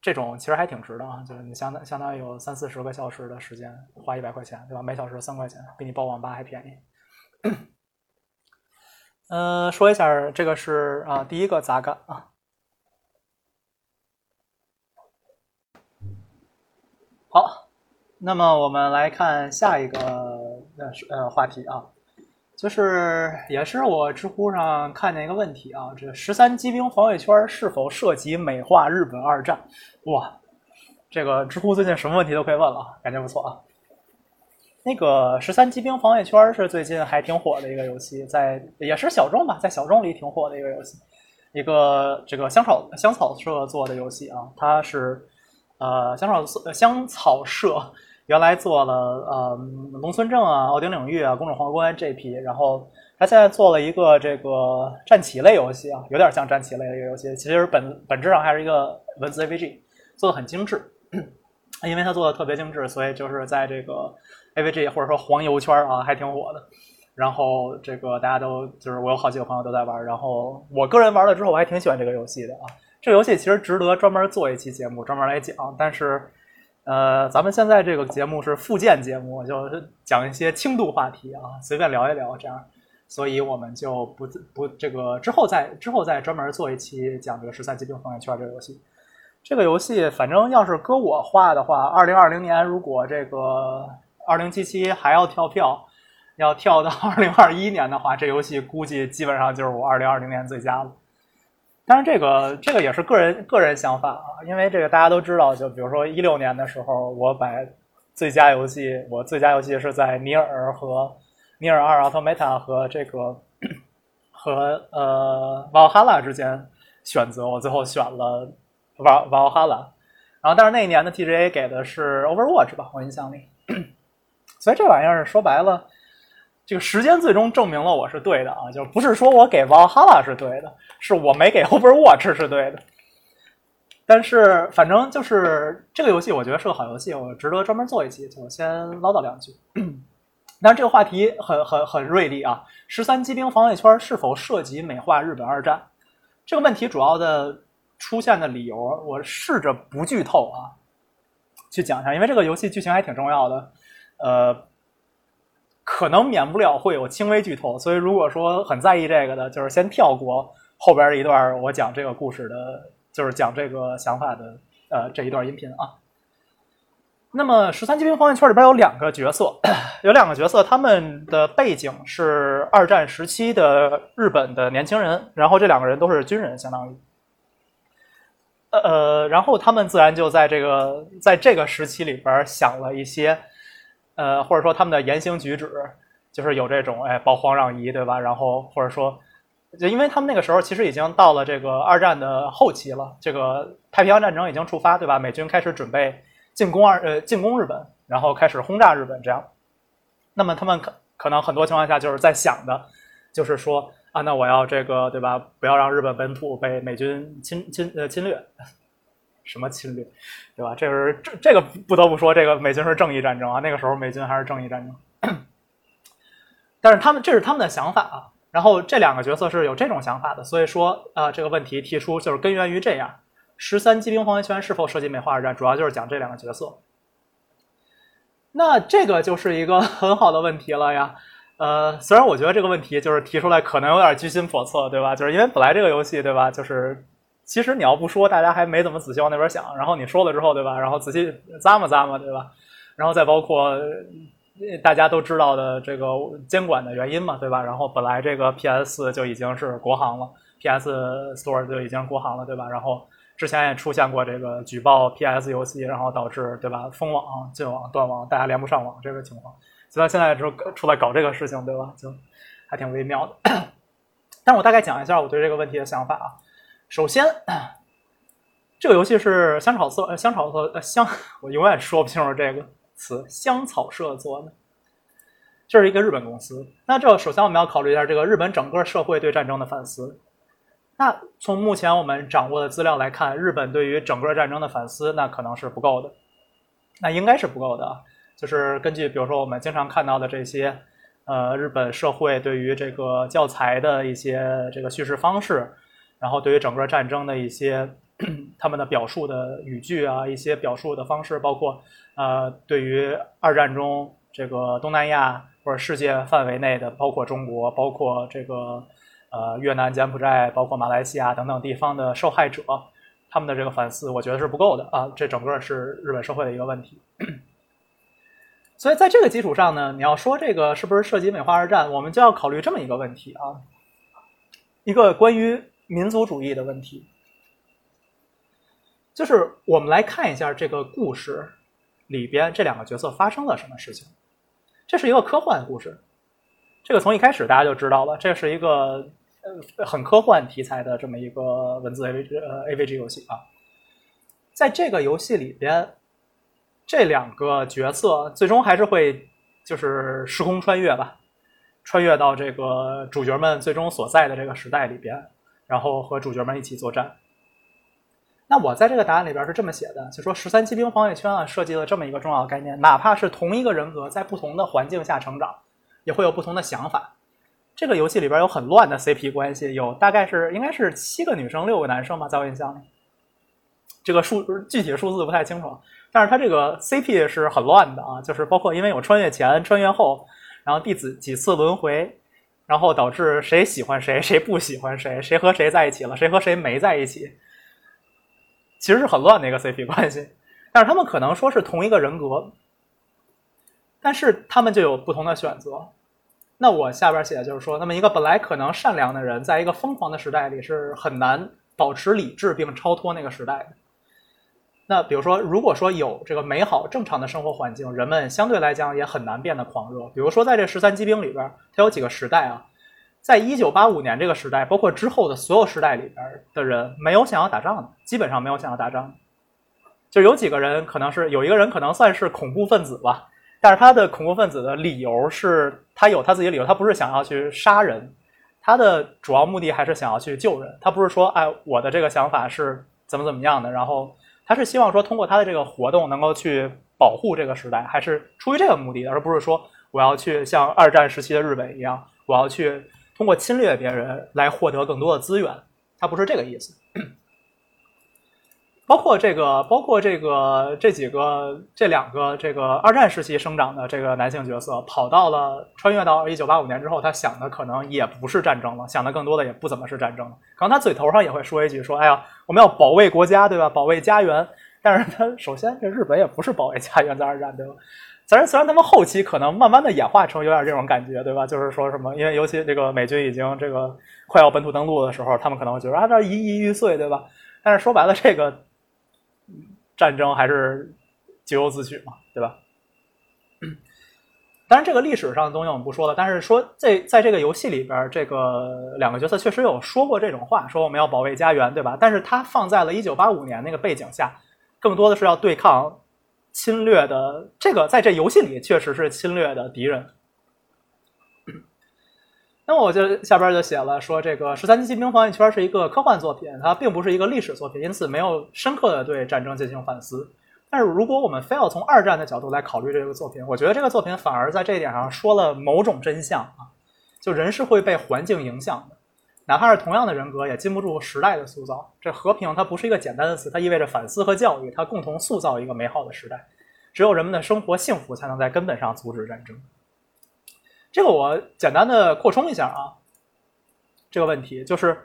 这种其实还挺值的啊！就是你相当相当于有三四十个小时的时间，花一百块钱对吧？每小时三块钱，比你包网吧还便宜。嗯，说一下这个是啊，第一个杂感啊。好，那么我们来看下一个呃呃话题啊，就是也是我知乎上看见一个问题啊，这十三机兵防卫圈是否涉及美化日本二战？哇，这个知乎最近什么问题都可以问了，感觉不错啊。那个十三机兵防卫圈是最近还挺火的一个游戏，在也是小众吧，在小众里挺火的一个游戏，一个这个香草香草社做的游戏啊，它是呃香草香草社原来做了呃农村镇啊、奥丁领域啊、公主皇冠这批，然后他现在做了一个这个战棋类游戏啊，有点像战棋类的一个游戏，其实本本质上还是一个文字 AVG，做的很精致，因为它做的特别精致，所以就是在这个。AVG 或者说黄油圈啊，还挺火的。然后这个大家都就是我有好几个朋友都在玩。然后我个人玩了之后，我还挺喜欢这个游戏的啊。这个游戏其实值得专门做一期节目专门来讲。但是呃，咱们现在这个节目是附件节目，就是讲一些轻度话题啊，随便聊一聊这样。所以我们就不不这个之后再之后再专门做一期讲这个十三机兵防卫圈这个游戏。这个游戏反正要是搁我画的话，二零二零年如果这个二零七七还要跳票，要跳到二零二一年的话，这游戏估计基本上就是我二零二零年最佳了。当然，这个这个也是个人个人想法啊，因为这个大家都知道，就比如说一六年的时候，我把最佳游戏，我最佳游戏是在尼尔和尼尔二奥特 meta 和这个和呃瓦哈拉之间选择，我最后选了瓦瓦哈拉。然后，但是那一年的 TGA 给的是 Overwatch 吧，我印象里。所以这玩意儿说白了。这个时间最终证明了我是对的啊，就不是说我给 Valhalla 是对的，是我没给 Overwatch 是对的。但是反正就是这个游戏，我觉得是个好游戏，我值得专门做一期。就先唠叨两句。但是这个话题很很很锐利啊！十三机兵防卫圈是否涉及美化日本二战？这个问题主要的出现的理由，我试着不剧透啊，去讲一下，因为这个游戏剧情还挺重要的。呃。可能免不了会有轻微剧透，所以如果说很在意这个的，就是先跳过后边一段我讲这个故事的，就是讲这个想法的呃这一段音频啊。那么十三机兵防卫圈里边有两个角色，有两个角色，他们的背景是二战时期的日本的年轻人，然后这两个人都是军人，相当于，呃，然后他们自然就在这个在这个时期里边想了一些。呃，或者说他们的言行举止，就是有这种哎，保皇让夷，对吧？然后或者说，就因为他们那个时候其实已经到了这个二战的后期了，这个太平洋战争已经触发，对吧？美军开始准备进攻二呃进攻日本，然后开始轰炸日本，这样。那么他们可可能很多情况下就是在想的，就是说啊，那我要这个对吧？不要让日本本土被美军侵侵呃侵略。什么侵略，对吧？这是这这个不得不说，这个美军是正义战争啊。那个时候美军还是正义战争，但是他们这是他们的想法啊。然后这两个角色是有这种想法的，所以说呃这个问题提出就是根源于这样：十三机兵防卫圈是否涉及美化二战，主要就是讲这两个角色。那这个就是一个 很好的问题了呀。呃，虽然我觉得这个问题就是提出来可能有点居心叵测，对吧？就是因为本来这个游戏，对吧？就是。其实你要不说，大家还没怎么仔细往那边想。然后你说了之后，对吧？然后仔细咂摸咂摸，对吧？然后再包括大家都知道的这个监管的原因嘛，对吧？然后本来这个 PS 就已经是国行了，PS Store 就已经国行了，对吧？然后之前也出现过这个举报 PS 游戏，然后导致对吧？封网、禁网、断网，大家连不上网这个情况。所以现在就出来搞这个事情，对吧？就还挺微妙的。但我大概讲一下我对这个问题的想法啊。首先，这个游戏是香草社呃香草社呃香，我永远说不清楚这个词，香草社做的，这是一个日本公司。那这首先我们要考虑一下这个日本整个社会对战争的反思。那从目前我们掌握的资料来看，日本对于整个战争的反思，那可能是不够的，那应该是不够的。就是根据比如说我们经常看到的这些，呃，日本社会对于这个教材的一些这个叙事方式。然后，对于整个战争的一些 他们的表述的语句啊，一些表述的方式，包括呃，对于二战中这个东南亚或者世界范围内的，包括中国，包括这个呃越南、柬埔寨，包括马来西亚等等地方的受害者，他们的这个反思，我觉得是不够的啊。这整个是日本社会的一个问题。所以在这个基础上呢，你要说这个是不是涉及美化二战，我们就要考虑这么一个问题啊，一个关于。民族主义的问题，就是我们来看一下这个故事里边这两个角色发生了什么事情。这是一个科幻故事，这个从一开始大家就知道了，这是一个呃很科幻题材的这么一个文字 A V G 呃 A V G 游戏啊。在这个游戏里边，这两个角色最终还是会就是时空穿越吧，穿越到这个主角们最终所在的这个时代里边。然后和主角们一起作战。那我在这个答案里边是这么写的，就说十三骑兵防卫圈啊，设计了这么一个重要概念：哪怕是同一个人格，在不同的环境下成长，也会有不同的想法。这个游戏里边有很乱的 CP 关系，有大概是应该是七个女生，六个男生吧，在我印象里。这个数具体数字不太清楚，但是它这个 CP 是很乱的啊，就是包括因为有穿越前、穿越后，然后第几几次轮回。然后导致谁喜欢谁，谁不喜欢谁，谁和谁在一起了，谁和谁没在一起。其实是很乱的一个 CP 关系，但是他们可能说是同一个人格，但是他们就有不同的选择。那我下边写的就是说，那么一个本来可能善良的人，在一个疯狂的时代里是很难保持理智并超脱那个时代的。那比如说，如果说有这个美好正常的生活环境，人们相对来讲也很难变得狂热。比如说，在这十三机兵里边，它有几个时代啊，在一九八五年这个时代，包括之后的所有时代里边的人，没有想要打仗的，基本上没有想要打仗的。就有几个人可能是有一个人可能算是恐怖分子吧，但是他的恐怖分子的理由是他有他自己理由，他不是想要去杀人，他的主要目的还是想要去救人。他不是说哎，我的这个想法是怎么怎么样的，然后。他是希望说通过他的这个活动能够去保护这个时代，还是出于这个目的，而不是说我要去像二战时期的日本一样，我要去通过侵略别人来获得更多的资源。他不是这个意思。包括这个，包括这个，这几个，这两个，这个二战时期生长的这个男性角色，跑到了穿越到一九八五年之后，他想的可能也不是战争了，想的更多的也不怎么是战争了。可能他嘴头上也会说一句说：“哎呀，我们要保卫国家，对吧？保卫家园。”但是他首先，这日本也不是保卫家园在二战，对吧？虽然虽然他们后期可能慢慢的演化成有点这种感觉，对吧？就是说什么，因为尤其这个美军已经这个快要本土登陆的时候，他们可能会觉得啊，这一一玉碎，对吧？但是说白了，这个。战争还是咎由自取嘛，对吧？当然，这个历史上的东西我们不说了。但是说在在这个游戏里边，这个两个角色确实有说过这种话，说我们要保卫家园，对吧？但是它放在了一九八五年那个背景下，更多的是要对抗侵略的这个，在这游戏里确实是侵略的敌人。那么我就下边就写了说，这个《十三机兵防卫圈》是一个科幻作品，它并不是一个历史作品，因此没有深刻的对战争进行反思。但是如果我们非要从二战的角度来考虑这个作品，我觉得这个作品反而在这一点上说了某种真相啊，就人是会被环境影响的，哪怕是同样的人格，也禁不住时代的塑造。这和平它不是一个简单的词，它意味着反思和教育，它共同塑造一个美好的时代。只有人们的生活幸福，才能在根本上阻止战争。这个我简单的扩充一下啊，这个问题就是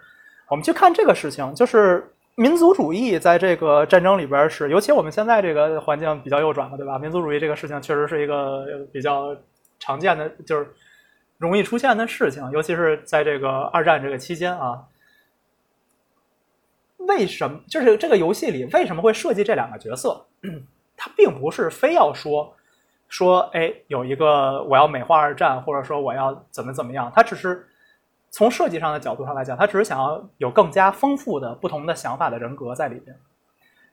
我们去看这个事情，就是民族主义在这个战争里边是，尤其我们现在这个环境比较右转嘛，对吧？民族主义这个事情确实是一个比较常见的，就是容易出现的事情，尤其是在这个二战这个期间啊。为什么就是这个游戏里为什么会设计这两个角色？它并不是非要说。说，哎，有一个我要美化二战，或者说我要怎么怎么样，他只是从设计上的角度上来讲，他只是想要有更加丰富的不同的想法的人格在里边。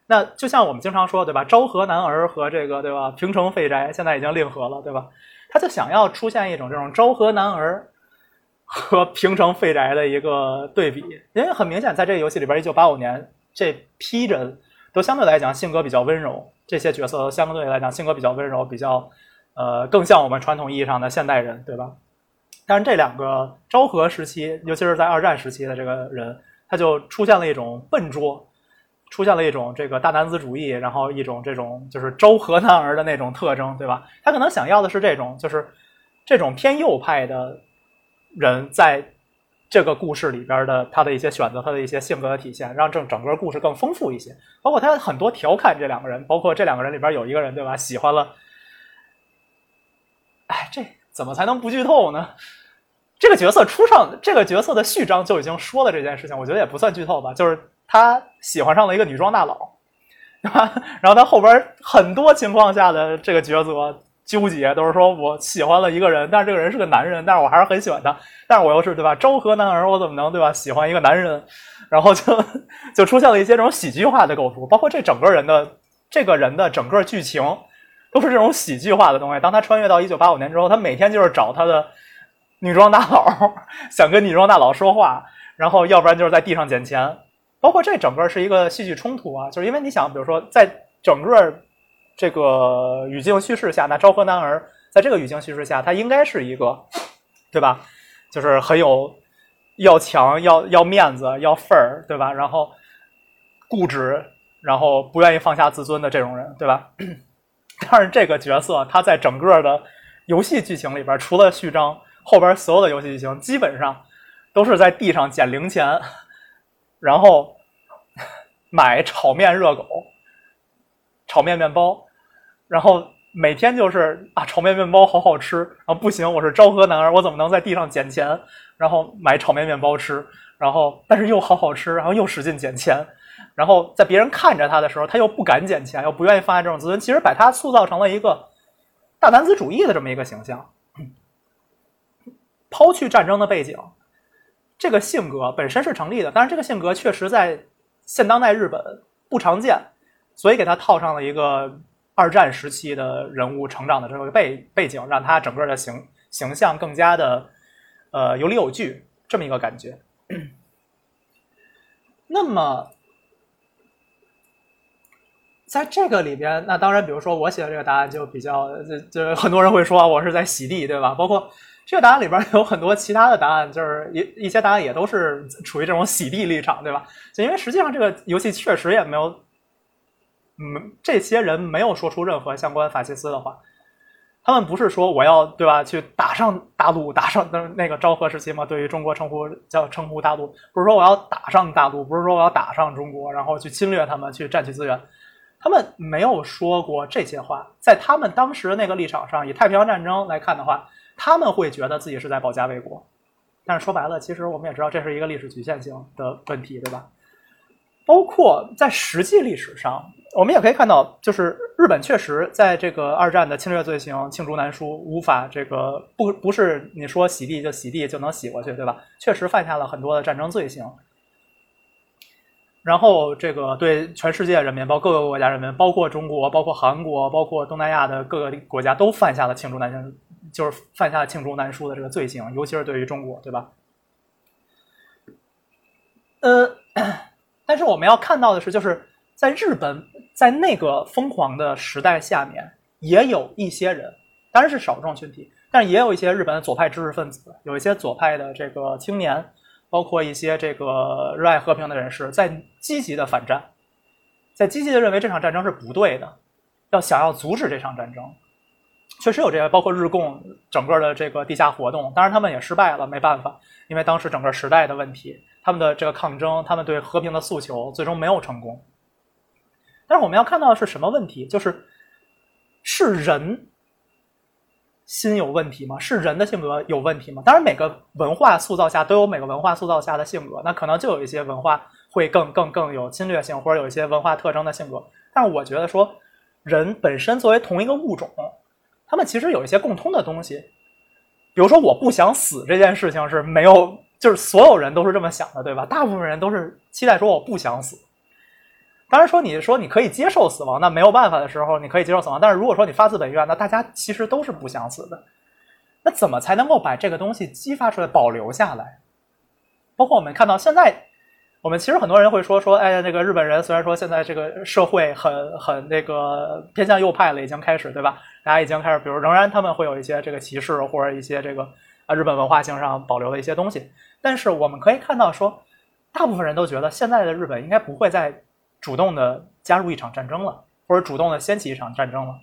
那就像我们经常说，对吧？昭和男儿和这个，对吧？平城废宅现在已经令和了，对吧？他就想要出现一种这种昭和男儿和平城废宅的一个对比，因为很明显，在这个游戏里边，一九八五年这批人都相对来讲性格比较温柔。这些角色相对来讲性格比较温柔，比较，呃，更像我们传统意义上的现代人，对吧？但是这两个昭和时期，尤其是在二战时期的这个人，他就出现了一种笨拙，出现了一种这个大男子主义，然后一种这种就是昭和男儿的那种特征，对吧？他可能想要的是这种，就是这种偏右派的人在。这个故事里边的他的一些选择，他的一些性格的体现，让整整个故事更丰富一些。包括他很多调侃这两个人，包括这两个人里边有一个人，对吧？喜欢了，哎，这怎么才能不剧透呢？这个角色出上，这个角色的序章就已经说了这件事情，我觉得也不算剧透吧。就是他喜欢上了一个女装大佬，对吧？然后他后边很多情况下的这个角色。纠结都是说我喜欢了一个人，但是这个人是个男人，但是我还是很喜欢他，但是我又是对吧？昭和男儿，我怎么能对吧？喜欢一个男人，然后就 就出现了一些这种喜剧化的构图，包括这整个人的这个人的整个剧情都是这种喜剧化的东西。当他穿越到一九八五年之后，他每天就是找他的女装大佬，想跟女装大佬说话，然后要不然就是在地上捡钱，包括这整个是一个戏剧冲突啊，就是因为你想，比如说在整个。这个语境叙事下，那昭和男儿在这个语境叙事下，他应该是一个，对吧？就是很有要强、要要面子、要份儿，对吧？然后固执，然后不愿意放下自尊的这种人，对吧？但是这个角色他在整个的游戏剧情里边，除了序章，后边所有的游戏剧情基本上都是在地上捡零钱，然后买炒面热狗、炒面面包，然后每天就是啊，炒面面包好好吃，然后不行，我是昭和男儿，我怎么能在地上捡钱？然后买炒面面包吃，然后但是又好好吃，然后又使劲捡钱，然后在别人看着他的时候，他又不敢捡钱，又不愿意放下这种自尊，其实把他塑造成了一个大男子主义的这么一个形象。抛去战争的背景，这个性格本身是成立的，但是这个性格确实在现当代日本不常见，所以给他套上了一个二战时期的人物成长的这个背背景，让他整个的形形象更加的呃有理有据，这么一个感觉。那么，在这个里边，那当然，比如说我写的这个答案就比较，就就很多人会说我是在洗地，对吧？包括。这个答案里边有很多其他的答案，就是一一些答案也都是处于这种洗地立场，对吧？就因为实际上这个游戏确实也没有，嗯，这些人没有说出任何相关法西斯的话，他们不是说我要对吧去打上大陆，打上那那个昭和时期嘛？对于中国称呼叫称呼大陆，不是说我要打上大陆，不是说我要打上中国，然后去侵略他们，去占取资源，他们没有说过这些话。在他们当时那个立场上，以太平洋战争来看的话。他们会觉得自己是在保家卫国，但是说白了，其实我们也知道这是一个历史局限性的问题，对吧？包括在实际历史上，我们也可以看到，就是日本确实在这个二战的侵略罪行罄竹难书，无法这个不不是你说洗地就洗地就能洗过去，对吧？确实犯下了很多的战争罪行，然后这个对全世界人民，包括各个国家人民，包括中国，包括韩国，包括东南亚的各个国家，都犯下了罄竹难书。就是犯下了罄竹难书的这个罪行，尤其是对于中国，对吧？呃，但是我们要看到的是，就是在日本，在那个疯狂的时代下面，也有一些人，当然是少众群体，但也有一些日本的左派知识分子，有一些左派的这个青年，包括一些这个热爱和平的人士，在积极的反战，在积极的认为这场战争是不对的，要想要阻止这场战争。确实有这些，包括日共整个的这个地下活动，当然他们也失败了，没办法，因为当时整个时代的问题，他们的这个抗争，他们对和平的诉求，最终没有成功。但是我们要看到的是什么问题？就是是人心有问题吗？是人的性格有问题吗？当然，每个文化塑造下都有每个文化塑造下的性格，那可能就有一些文化会更更更有侵略性，或者有一些文化特征的性格。但是我觉得说，人本身作为同一个物种。他们其实有一些共通的东西，比如说我不想死这件事情是没有，就是所有人都是这么想的，对吧？大部分人都是期待说我不想死。当然说你说你可以接受死亡，那没有办法的时候你可以接受死亡。但是如果说你发自本愿，那大家其实都是不想死的。那怎么才能够把这个东西激发出来、保留下来？包括我们看到现在。我们其实很多人会说说，哎，那个日本人虽然说现在这个社会很很那个偏向右派了，已经开始对吧？大家已经开始，比如仍然他们会有一些这个歧视或者一些这个啊日本文化性上保留的一些东西。但是我们可以看到说，大部分人都觉得现在的日本应该不会再主动的加入一场战争了，或者主动的掀起一场战争了。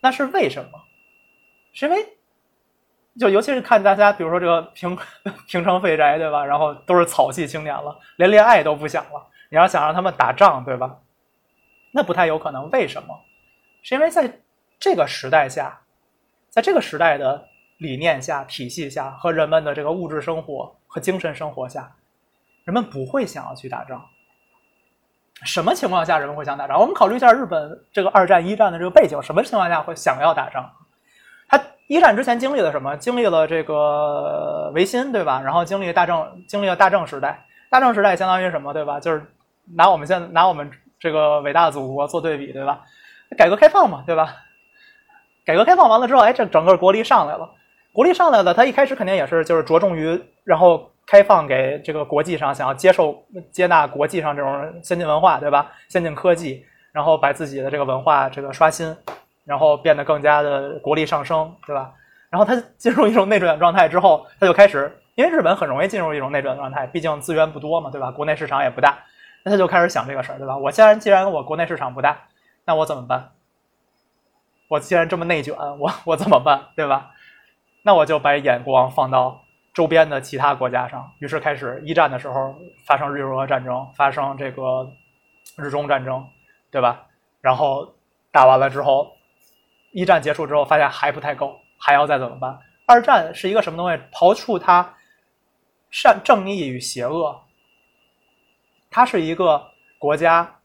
那是为什么？是因为？就尤其是看大家，比如说这个平 平城废宅，对吧？然后都是草系青年了，连恋爱都不想了。你要想让他们打仗，对吧？那不太有可能。为什么？是因为在这个时代下，在这个时代的理念下、体系下和人们的这个物质生活和精神生活下，人们不会想要去打仗。什么情况下人们会想打仗？我们考虑一下日本这个二战、一战的这个背景，什么情况下会想要打仗？他一战之前经历了什么？经历了这个维新，对吧？然后经历大政，经历了大政时代。大政时代相当于什么，对吧？就是拿我们现在拿我们这个伟大祖国做对比，对吧？改革开放嘛，对吧？改革开放完了之后，哎，这整个国力上来了，国力上来了。他一开始肯定也是就是着重于然后开放给这个国际上想要接受接纳国际上这种先进文化，对吧？先进科技，然后把自己的这个文化这个刷新。然后变得更加的国力上升，对吧？然后他进入一种内卷状态之后，他就开始，因为日本很容易进入一种内卷状态，毕竟资源不多嘛，对吧？国内市场也不大，那他就开始想这个事儿，对吧？我既然既然我国内市场不大，那我怎么办？我既然这么内卷，我我怎么办，对吧？那我就把眼光放到周边的其他国家上，于是开始一战的时候发生日俄战争，发生这个日中战争，对吧？然后打完了之后，一战结束之后，发现还不太够，还要再怎么办？二战是一个什么东西？刨除它善正义与邪恶，它是一个国家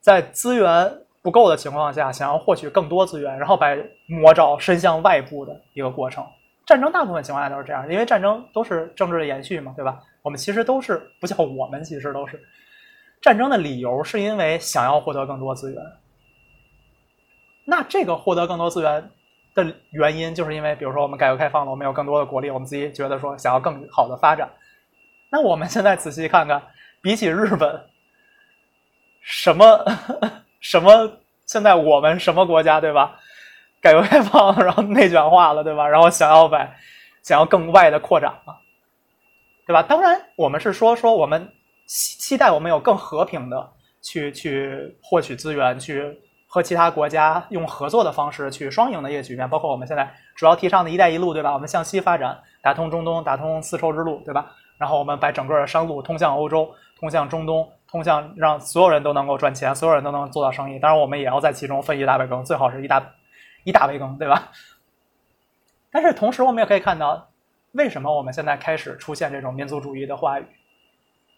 在资源不够的情况下，想要获取更多资源，然后把魔爪伸向外部的一个过程。战争大部分情况下都是这样，因为战争都是政治的延续嘛，对吧？我们其实都是不叫我们，其实都是战争的理由，是因为想要获得更多资源。那这个获得更多资源的原因，就是因为比如说我们改革开放了，我们有更多的国力，我们自己觉得说想要更好的发展。那我们现在仔细看看，比起日本，什么 什么，现在我们什么国家，对吧？改革开放，然后内卷化了，对吧？然后想要把想要更外的扩展了，对吧？当然，我们是说说我们期期待我们有更和平的去去获取资源，去和其他国家用合作的方式去双赢的一个局面。包括我们现在主要提倡的一带一路，对吧？我们向西发展，打通中东，打通丝绸之路，对吧？然后我们把整个的商路通向欧洲，通向中东，通向让所有人都能够赚钱，所有人都能做到生意。当然，我们也要在其中分一大杯羹，最好是一大。一大杯羹，对吧？但是同时，我们也可以看到，为什么我们现在开始出现这种民族主义的话语？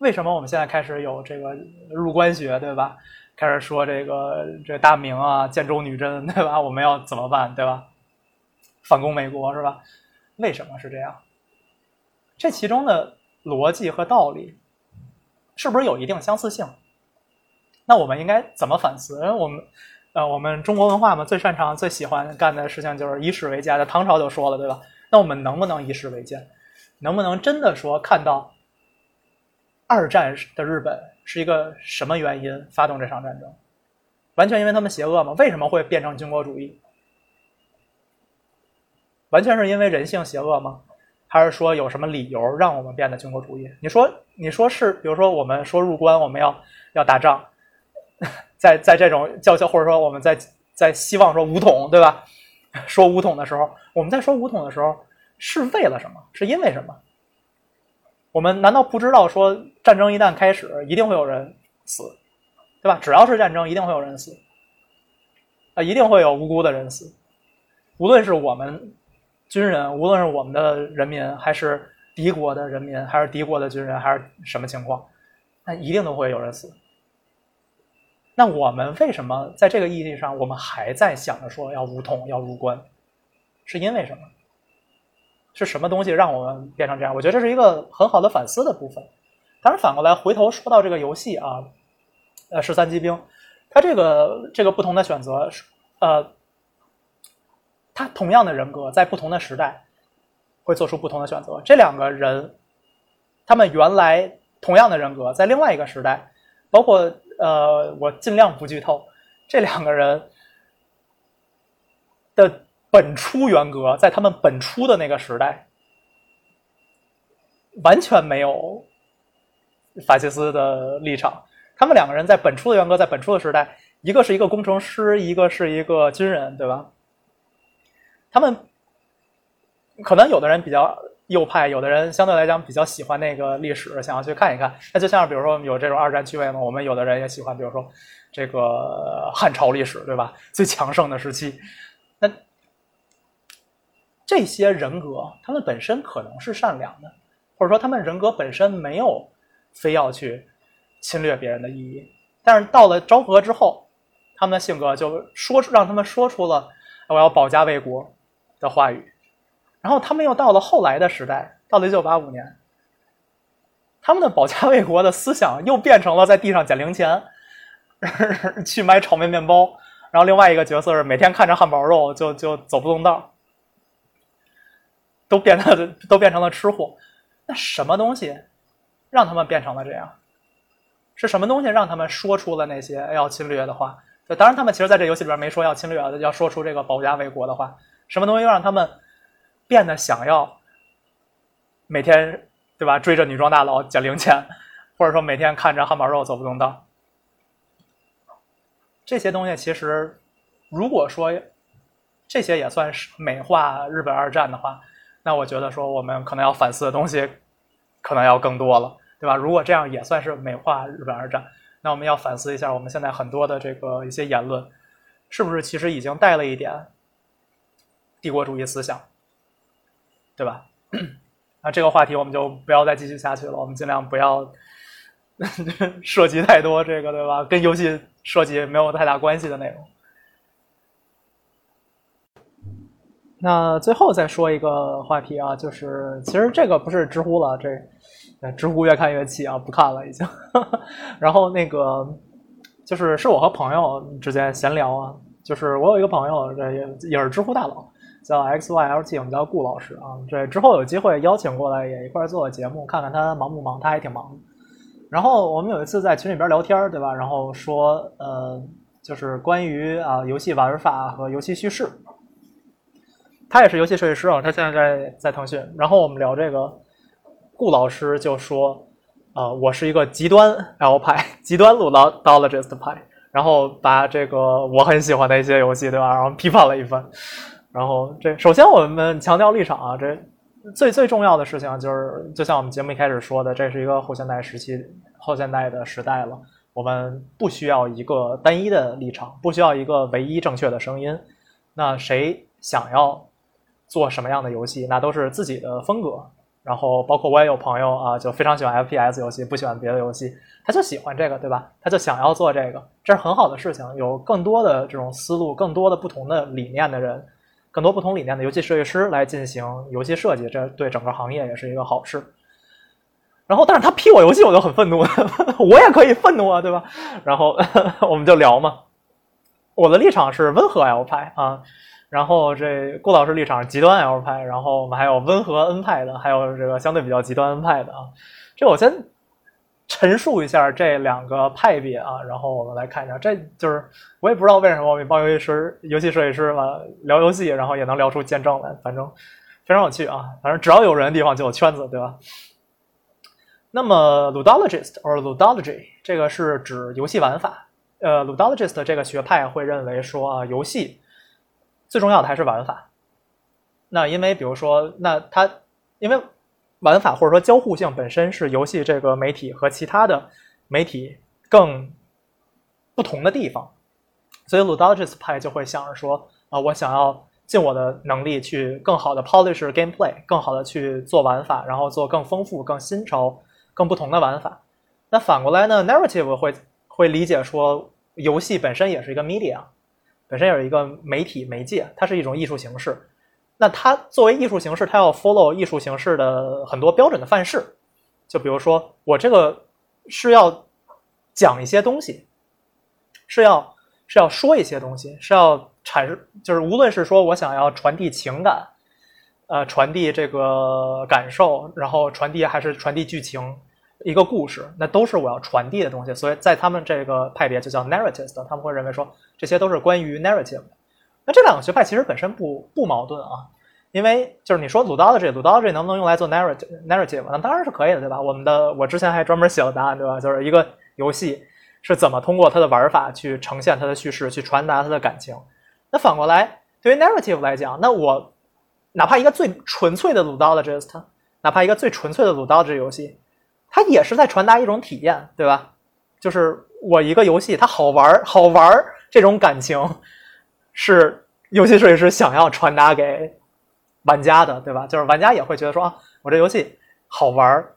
为什么我们现在开始有这个入关学，对吧？开始说这个这大明啊，建州女真，对吧？我们要怎么办，对吧？反攻美国是吧？为什么是这样？这其中的逻辑和道理是不是有一定相似性？那我们应该怎么反思？我们。呃，我们中国文化嘛，最擅长、最喜欢干的事情就是以史为鉴。在唐朝就说了，对吧？那我们能不能以史为鉴？能不能真的说看到二战的日本是一个什么原因发动这场战争？完全因为他们邪恶吗？为什么会变成军国主义？完全是因为人性邪恶吗？还是说有什么理由让我们变得军国主义？你说，你说是？比如说，我们说入关，我们要要打仗。在在这种叫嚣，或者说我们在在希望说武统，对吧？说武统的时候，我们在说武统的时候是为了什么？是因为什么？我们难道不知道说战争一旦开始，一定会有人死，对吧？只要是战争，一定会有人死，啊，一定会有无辜的人死。无论是我们军人，无论是我们的人民，还是敌国的人民，还是敌国的军人，还是什么情况，那一定都会有人死。那我们为什么在这个意义上，我们还在想着说要武统、要入关，是因为什么？是什么东西让我们变成这样？我觉得这是一个很好的反思的部分。当然，反过来回头说到这个游戏啊，呃，十三机兵，它这个这个不同的选择，呃，他同样的人格在不同的时代会做出不同的选择。这两个人，他们原来同样的人格，在另外一个时代，包括。呃，我尽量不剧透。这两个人的本初原格，在他们本初的那个时代，完全没有法西斯的立场。他们两个人在本初的原格，在本初的时代，一个是一个工程师，一个是一个军人，对吧？他们可能有的人比较。右派有的人相对来讲比较喜欢那个历史，想要去看一看。那就像比如说有这种二战趣味嘛，我们有的人也喜欢，比如说这个汉朝历史，对吧？最强盛的时期。那这些人格，他们本身可能是善良的，或者说他们人格本身没有非要去侵略别人的意义。但是到了昭和之后，他们的性格就说出让他们说出了我要保家卫国的话语。然后他们又到了后来的时代，到了一九八五年，他们的保家卫国的思想又变成了在地上捡零钱，去买炒面面包。然后另外一个角色是每天看着汉堡肉就就走不动道，都变得都变成了吃货。那什么东西让他们变成了这样？是什么东西让他们说出了那些要侵略的话？就当然他们其实在这游戏里边没说要侵略，要说出这个保家卫国的话。什么东西又让他们？变得想要每天对吧追着女装大佬捡零钱，或者说每天看着汉堡肉走不动道，这些东西其实如果说这些也算是美化日本二战的话，那我觉得说我们可能要反思的东西可能要更多了，对吧？如果这样也算是美化日本二战，那。我们要反思一下，我们现在很多的这个一些言论，是不是其实已经带了一点帝国主义思想，对吧？那这个话题我们就不要再继续下去了，我们尽量不要 涉及太多这个，对吧？跟游戏设计没有太大关系的内容。那最后再说一个话题啊，就是其实这个不是知乎了，这知乎越看越气啊，不看了已经。然后那个就是是我和朋友之间闲聊啊，就是我有一个朋友，这也也是知乎大佬，叫 X Y L T，我们叫顾老师啊。这之后有机会邀请过来也一块做个节目，看看他忙不忙，他还挺忙。然后我们有一次在群里边聊天，对吧？然后说呃，就是关于啊游戏玩法和游戏叙事。他也是游戏设计师啊，他现在在在腾讯。然后我们聊这个，顾老师就说：“啊，我是一个极端 L 派，极端 Ludologist 派。”然后把这个我很喜欢的一些游戏，对吧？然后批判了一番。然后这首先我们强调立场啊，这最最重要的事情就是，就像我们节目一开始说的，这是一个后现代时期、后现代的时代了。我们不需要一个单一的立场，不需要一个唯一正确的声音。那谁想要？做什么样的游戏，那都是自己的风格。然后，包括我也有朋友啊，就非常喜欢 FPS 游戏，不喜欢别的游戏，他就喜欢这个，对吧？他就想要做这个，这是很好的事情。有更多的这种思路，更多的不同的理念的人，更多不同理念的游戏设计师来进行游戏设计，这对整个行业也是一个好事。然后，但是他批我游戏，我就很愤怒，我也可以愤怒啊，对吧？然后 我们就聊嘛，我的立场是温和 L 派啊。然后这顾老师立场极端 L 派，然后我们还有温和 N 派的，还有这个相对比较极端 N 派的啊。这我先陈述一下这两个派别啊，然后我们来看一下，这就是我也不知道为什么我们帮游戏师、游戏设计师嘛聊游戏，然后也能聊出见证来，反正非常有趣啊。反正只要有人的地方就有圈子，对吧？那么 Ludologist or Ludology 这个是指游戏玩法，呃，Ludologist 这个学派会认为说啊，游戏。最重要的还是玩法。那因为比如说，那他因为玩法或者说交互性本身是游戏这个媒体和其他的媒体更不同的地方，所以 Ludologist 派就会想着说啊，我想要尽我的能力去更好的 polish gameplay，更好的去做玩法，然后做更丰富、更新潮、更不同的玩法。那反过来呢，Narrative 会会理解说，游戏本身也是一个 media。本身有一个媒体媒介，它是一种艺术形式。那它作为艺术形式，它要 follow 艺术形式的很多标准的范式。就比如说，我这个是要讲一些东西，是要是要说一些东西，是要阐释，就是无论是说我想要传递情感，呃，传递这个感受，然后传递还是传递剧情。一个故事，那都是我要传递的东西，所以在他们这个派别就叫 narrative 他们会认为说这些都是关于 narrative。那这两个学派其实本身不不矛盾啊，因为就是你说 ludology，ludology 能不能用来做 narrative？narrative？那当然是可以的，对吧？我们的我之前还专门写了答案，对吧？就是一个游戏是怎么通过它的玩法去呈现它的叙事，去传达它的感情。那反过来，对于 narrative 来讲，那我哪怕一个最纯粹的 ludologist，哪怕一个最纯粹的 ludology 游戏。它也是在传达一种体验，对吧？就是我一个游戏，它好玩好玩这种感情是游戏设计师想要传达给玩家的，对吧？就是玩家也会觉得说啊，我这游戏好玩儿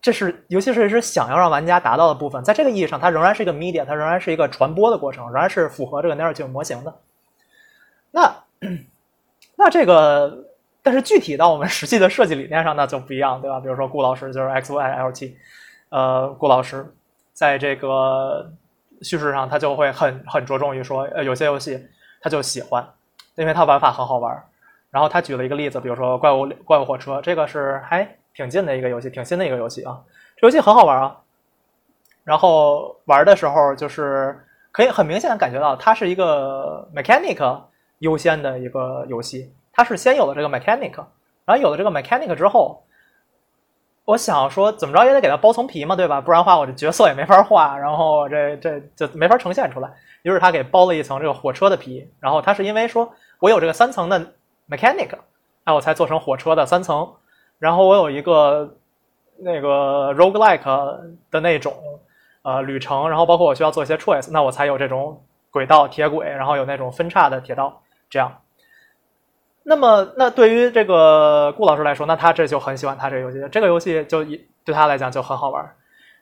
这是游戏设计师想要让玩家达到的部分。在这个意义上，它仍然是一个 media，它仍然是一个传播的过程，仍然是符合这个 narrative 模型的。那那这个。但是具体到我们实际的设计理念上，那就不一样，对吧？比如说顾老师就是 X Y L T，呃，顾老师在这个叙事上，他就会很很着重于说，呃，有些游戏他就喜欢，因为他玩法很好玩。然后他举了一个例子，比如说怪物怪物火车，这个是还挺近的一个游戏，挺新的一个游戏啊，这游戏很好玩啊。然后玩的时候，就是可以很明显的感觉到，它是一个 mechanic 优先的一个游戏。它是先有了这个 mechanic，然后有了这个 mechanic 之后，我想说怎么着也得给它包层皮嘛，对吧？不然的话我这角色也没法画，然后这这就没法呈现出来。于是他给包了一层这个火车的皮，然后他是因为说我有这个三层的 mechanic，那我才做成火车的三层。然后我有一个那个 roguelike 的那种呃旅程，然后包括我需要做一些 choice，那我才有这种轨道铁轨，然后有那种分叉的铁道这样。那么，那对于这个顾老师来说，那他这就很喜欢他这个游戏，这个游戏就对他来讲就很好玩。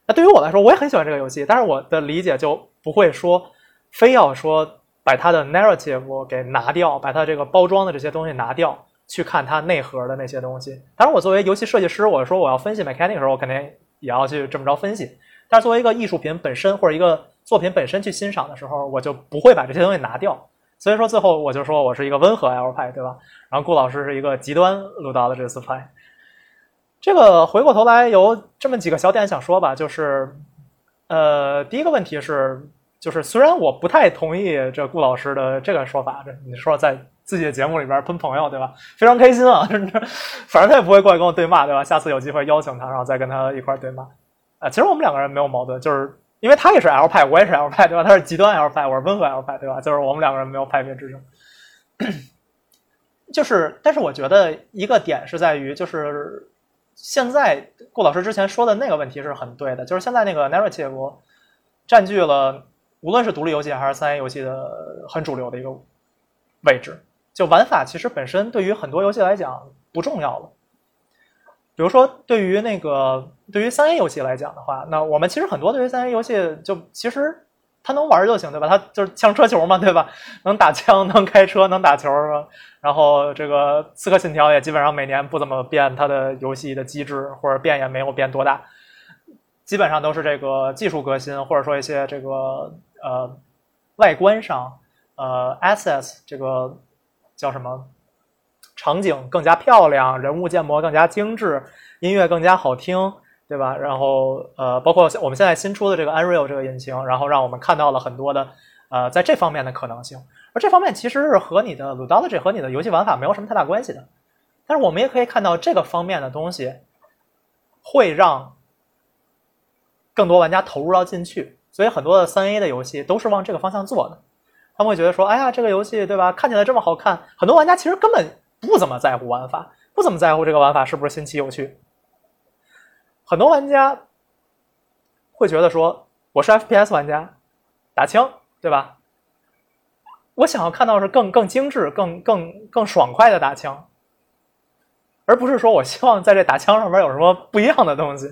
那对于我来说，我也很喜欢这个游戏，但是我的理解就不会说非要说把它的 narrative 给拿掉，把它这个包装的这些东西拿掉，去看它内核的那些东西。当然，我作为游戏设计师，我说我要分析 mechanic 的时候，我肯定也要去这么着分析。但是作为一个艺术品本身或者一个作品本身去欣赏的时候，我就不会把这些东西拿掉。所以说，最后我就说我是一个温和 L 派，对吧？然后顾老师是一个极端鲁道的这次派。这个回过头来有这么几个小点想说吧，就是，呃，第一个问题是，就是虽然我不太同意这顾老师的这个说法，这你说在自己的节目里边喷朋友，对吧？非常开心啊，反正他也不会过来跟我对骂，对吧？下次有机会邀请他，然后再跟他一块对骂。啊，其实我们两个人没有矛盾，就是。因为他也是 L 派，我也是 L 派，对吧？他是极端 L 派，我是温和 L 派，对吧？就是我们两个人没有派别之争。就是，但是我觉得一个点是在于，就是现在顾老师之前说的那个问题是很对的，就是现在那个 narrative 占据了无论是独立游戏还是三 A 游戏的很主流的一个位置。就玩法其实本身对于很多游戏来讲不重要了。比如说，对于那个对于三 A 游戏来讲的话，那我们其实很多对于三 A 游戏就其实它能玩就行，对吧？它就是枪车球嘛，对吧？能打枪，能开车，能打球，然后这个《刺客信条》也基本上每年不怎么变它的游戏的机制，或者变也没有变多大，基本上都是这个技术革新，或者说一些这个呃外观上呃 assets 这个叫什么？场景更加漂亮，人物建模更加精致，音乐更加好听，对吧？然后呃，包括我们现在新出的这个 Unreal 这个引擎，然后让我们看到了很多的呃在这方面的可能性。而这方面其实是和你的 Ludology 和你的游戏玩法没有什么太大关系的。但是我们也可以看到这个方面的东西会让更多玩家投入到进去，所以很多的三 A 的游戏都是往这个方向做的。他们会觉得说，哎呀，这个游戏对吧？看起来这么好看，很多玩家其实根本。不怎么在乎玩法，不怎么在乎这个玩法是不是新奇有趣。很多玩家会觉得说：“我是 FPS 玩家，打枪，对吧？我想要看到是更更精致、更更更爽快的打枪，而不是说我希望在这打枪上面有什么不一样的东西。”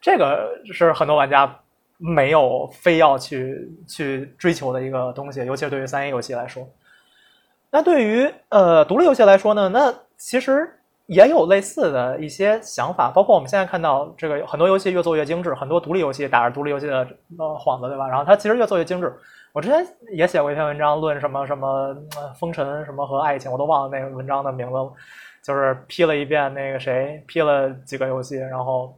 这个是很多玩家没有非要去去追求的一个东西，尤其是对于三 A 游戏来说。那对于呃独立游戏来说呢，那其实也有类似的一些想法，包括我们现在看到这个很多游戏越做越精致，很多独立游戏打着独立游戏的呃幌子，对吧？然后它其实越做越精致。我之前也写过一篇文章，论什么什么风尘什么和爱情，我都忘了那个文章的名字了，就是批了一遍那个谁，批了几个游戏，然后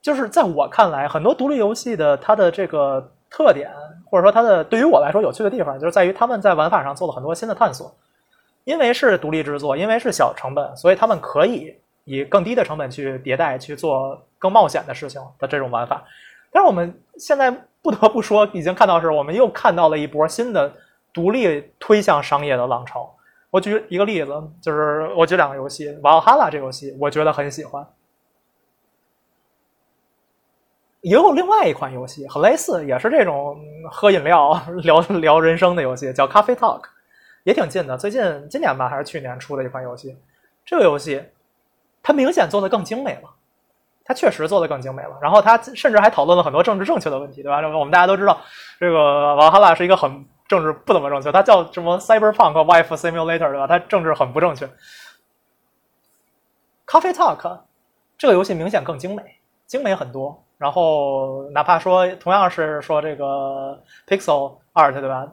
就是在我看来，很多独立游戏的它的这个。特点或者说它的对于我来说有趣的地方，就是在于他们在玩法上做了很多新的探索。因为是独立制作，因为是小成本，所以他们可以以更低的成本去迭代，去做更冒险的事情的这种玩法。但是我们现在不得不说，已经看到是我们又看到了一波新的独立推向商业的浪潮。我举一个例子，就是我举两个游戏，《瓦奥哈拉》这游戏，我觉得很喜欢。也有另外一款游戏很类似，也是这种喝饮料聊聊人生的游戏，叫《咖啡 Talk》，也挺近的。最近今年吧，还是去年出的一款游戏。这个游戏它明显做的更精美了，它确实做的更精美了。然后它甚至还讨论了很多政治正确的问题，对吧？我们大家都知道，这个瓦哈拉是一个很政治不怎么正确，它叫什么 Cyberpunk Wife Simulator，对吧？它政治很不正确。咖啡 Talk 这个游戏明显更精美，精美很多。然后，哪怕说同样是说这个 pixel art，对吧？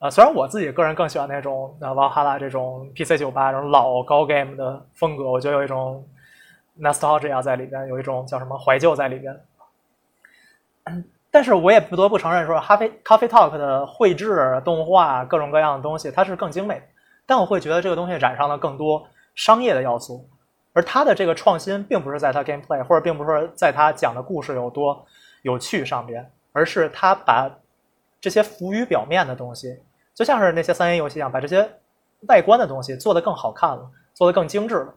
呃，虽然我自己个人更喜欢那种呃瓦哈拉这种 PC 九八这种老高 game 的风格，我觉得有一种 nostalgia 在里边，有一种叫什么怀旧在里边。但是我也不得不承认，说哈飞 Coffee talk 的绘制、动画各种各样的东西，它是更精美。但我会觉得这个东西染上了更多商业的要素。而他的这个创新，并不是在他 gameplay，或者并不是在他讲的故事有多有趣上边，而是他把这些浮于表面的东西，就像是那些三 A 游戏一样，把这些外观的东西做得更好看了，做得更精致了。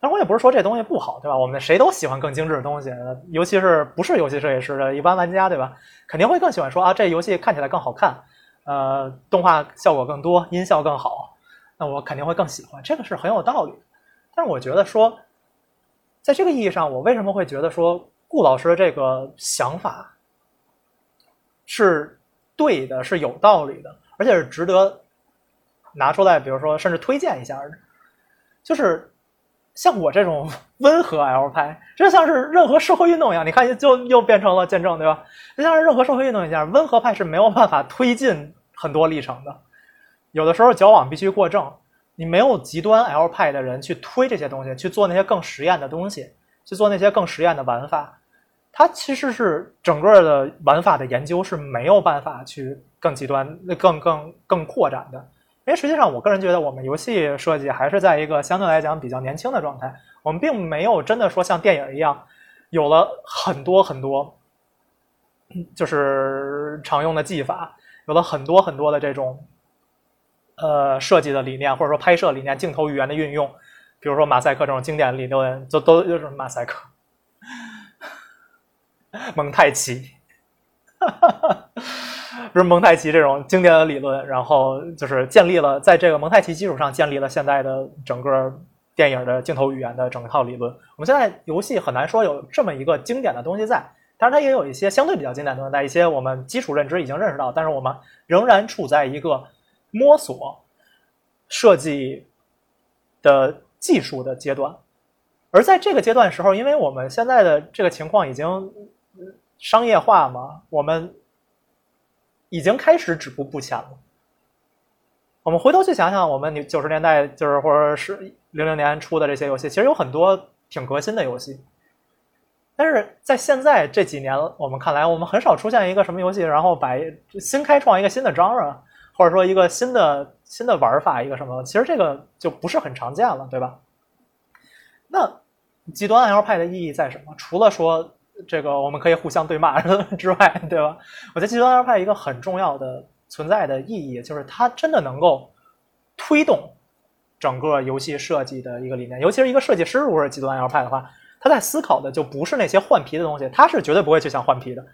但我也不是说这东西不好，对吧？我们谁都喜欢更精致的东西，尤其是不是游戏设计师的一般玩家，对吧？肯定会更喜欢说啊，这游戏看起来更好看，呃，动画效果更多，音效更好，那我肯定会更喜欢，这个是很有道理的。但是我觉得说，在这个意义上，我为什么会觉得说顾老师的这个想法是对的，是有道理的，而且是值得拿出来，比如说甚至推荐一下的，就是。像我这种 温和 L 派，就像是任何社会运动一样，你看就又变成了见证，对吧？就像是任何社会运动一样，温和派是没有办法推进很多历程的。有的时候矫枉必须过正，你没有极端 L 派的人去推这些东西，去做那些更实验的东西，去做那些更实验的玩法，它其实是整个的玩法的研究是没有办法去更极端、更更更扩展的。因为实际上，我个人觉得我们游戏设计还是在一个相对来讲比较年轻的状态。我们并没有真的说像电影一样，有了很多很多，就是常用的技法，有了很多很多的这种，呃，设计的理念或者说拍摄理念、镜头语言的运用。比如说马赛克这种经典理论，都都就是马赛克、蒙太奇。不是蒙太奇这种经典的理论，然后就是建立了在这个蒙太奇基础上建立了现在的整个电影的镜头语言的整套理论。我们现在游戏很难说有这么一个经典的东西在，当然它也有一些相对比较经典的东西在，一些我们基础认知已经认识到，但是我们仍然处在一个摸索设计的技术的阶段。而在这个阶段时候，因为我们现在的这个情况已经商业化嘛，我们。已经开始止步不前了。我们回头去想想，我们九十年代就是或者是零零年出的这些游戏，其实有很多挺革新的游戏。但是在现在这几年，我们看来，我们很少出现一个什么游戏，然后把新开创一个新的 genre，或者说一个新的新的玩法，一个什么，其实这个就不是很常见了，对吧？那极端 L 派的意义在什么？除了说。这个我们可以互相对骂 之外，对吧？我觉得极端 R 派一个很重要的存在的意义，就是它真的能够推动整个游戏设计的一个理念。尤其是一个设计师，如果是极端 L 派的话，他在思考的就不是那些换皮的东西，他是绝对不会去想换皮的。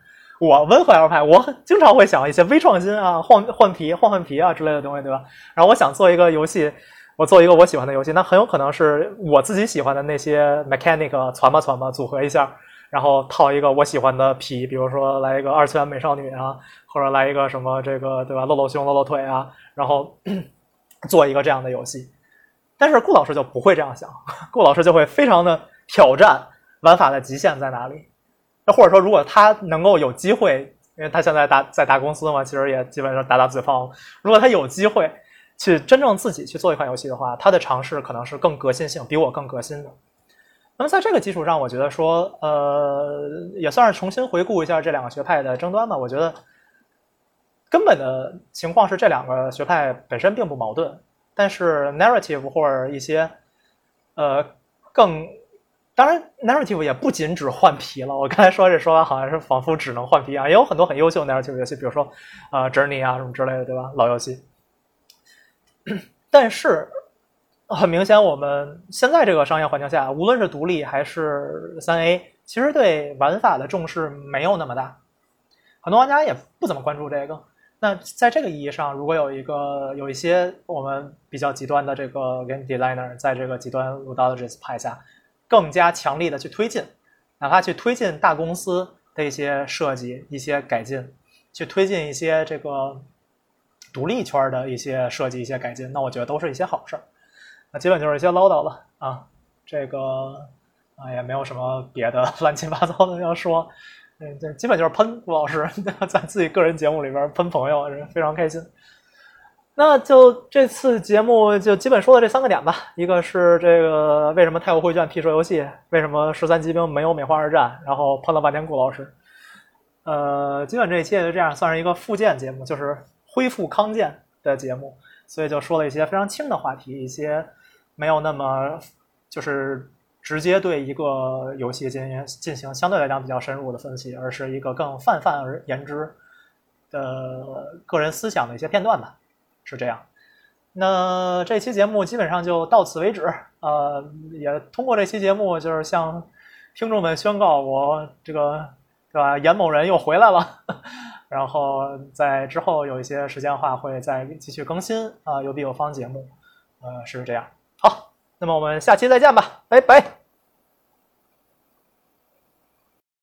我温和 L 派，我经常会想一些微创新啊，换换皮、换换皮啊之类的东西，对吧？然后我想做一个游戏，我做一个我喜欢的游戏，那很有可能是我自己喜欢的那些 mechanic 传吧传吧组合一下。然后套一个我喜欢的皮，比如说来一个二次元美少女啊，或者来一个什么这个对吧，露露胸露露腿啊，然后 做一个这样的游戏。但是顾老师就不会这样想，顾老师就会非常的挑战玩法的极限在哪里。或者说，如果他能够有机会，因为他现在大在大公司嘛，其实也基本上打打嘴炮。如果他有机会去真正自己去做一款游戏的话，他的尝试可能是更革新性，比我更革新的。那么在这个基础上，我觉得说，呃，也算是重新回顾一下这两个学派的争端吧。我觉得根本的情况是这两个学派本身并不矛盾，但是 narrative 或者一些，呃，更当然 narrative 也不仅只换皮了。我刚才说这说法好像是仿佛只能换皮啊，也有很多很优秀的 narrative 游戏，比如说啊 Journey 啊什么之类的，对吧？老游戏，但是。很明显，我们现在这个商业环境下，无论是独立还是三 A，其实对玩法的重视没有那么大，很多玩家也不怎么关注这个。那在这个意义上，如果有一个有一些我们比较极端的这个 game designer，在这个极端 ludologist 派下，更加强力的去推进，哪怕去推进大公司的一些设计、一些改进，去推进一些这个独立圈的一些设计、一些改进，那我觉得都是一些好事儿。那基本就是一些唠叨了啊，这个啊也没有什么别的乱七八糟的要说，嗯，这基本就是喷顾老师 在自己个人节目里边喷朋友，非常开心。那就这次节目就基本说的这三个点吧，一个是这个为什么太古绘卷批说游戏，为什么十三机兵没有美化二战，然后喷了半天顾老师。呃，基本这一期就这样，算是一个复健节目，就是恢复康健的节目，所以就说了一些非常轻的话题，一些。没有那么，就是直接对一个游戏进行进行相对来讲比较深入的分析，而是一个更泛泛而言之的个人思想的一些片段吧，是这样。那这期节目基本上就到此为止。呃，也通过这期节目，就是向听众们宣告，我这个对吧？严某人又回来了。然后在之后有一些时间的话，会再继续更新啊，有必有方节目，呃，是这样。好，那么我们下期再见吧，拜拜。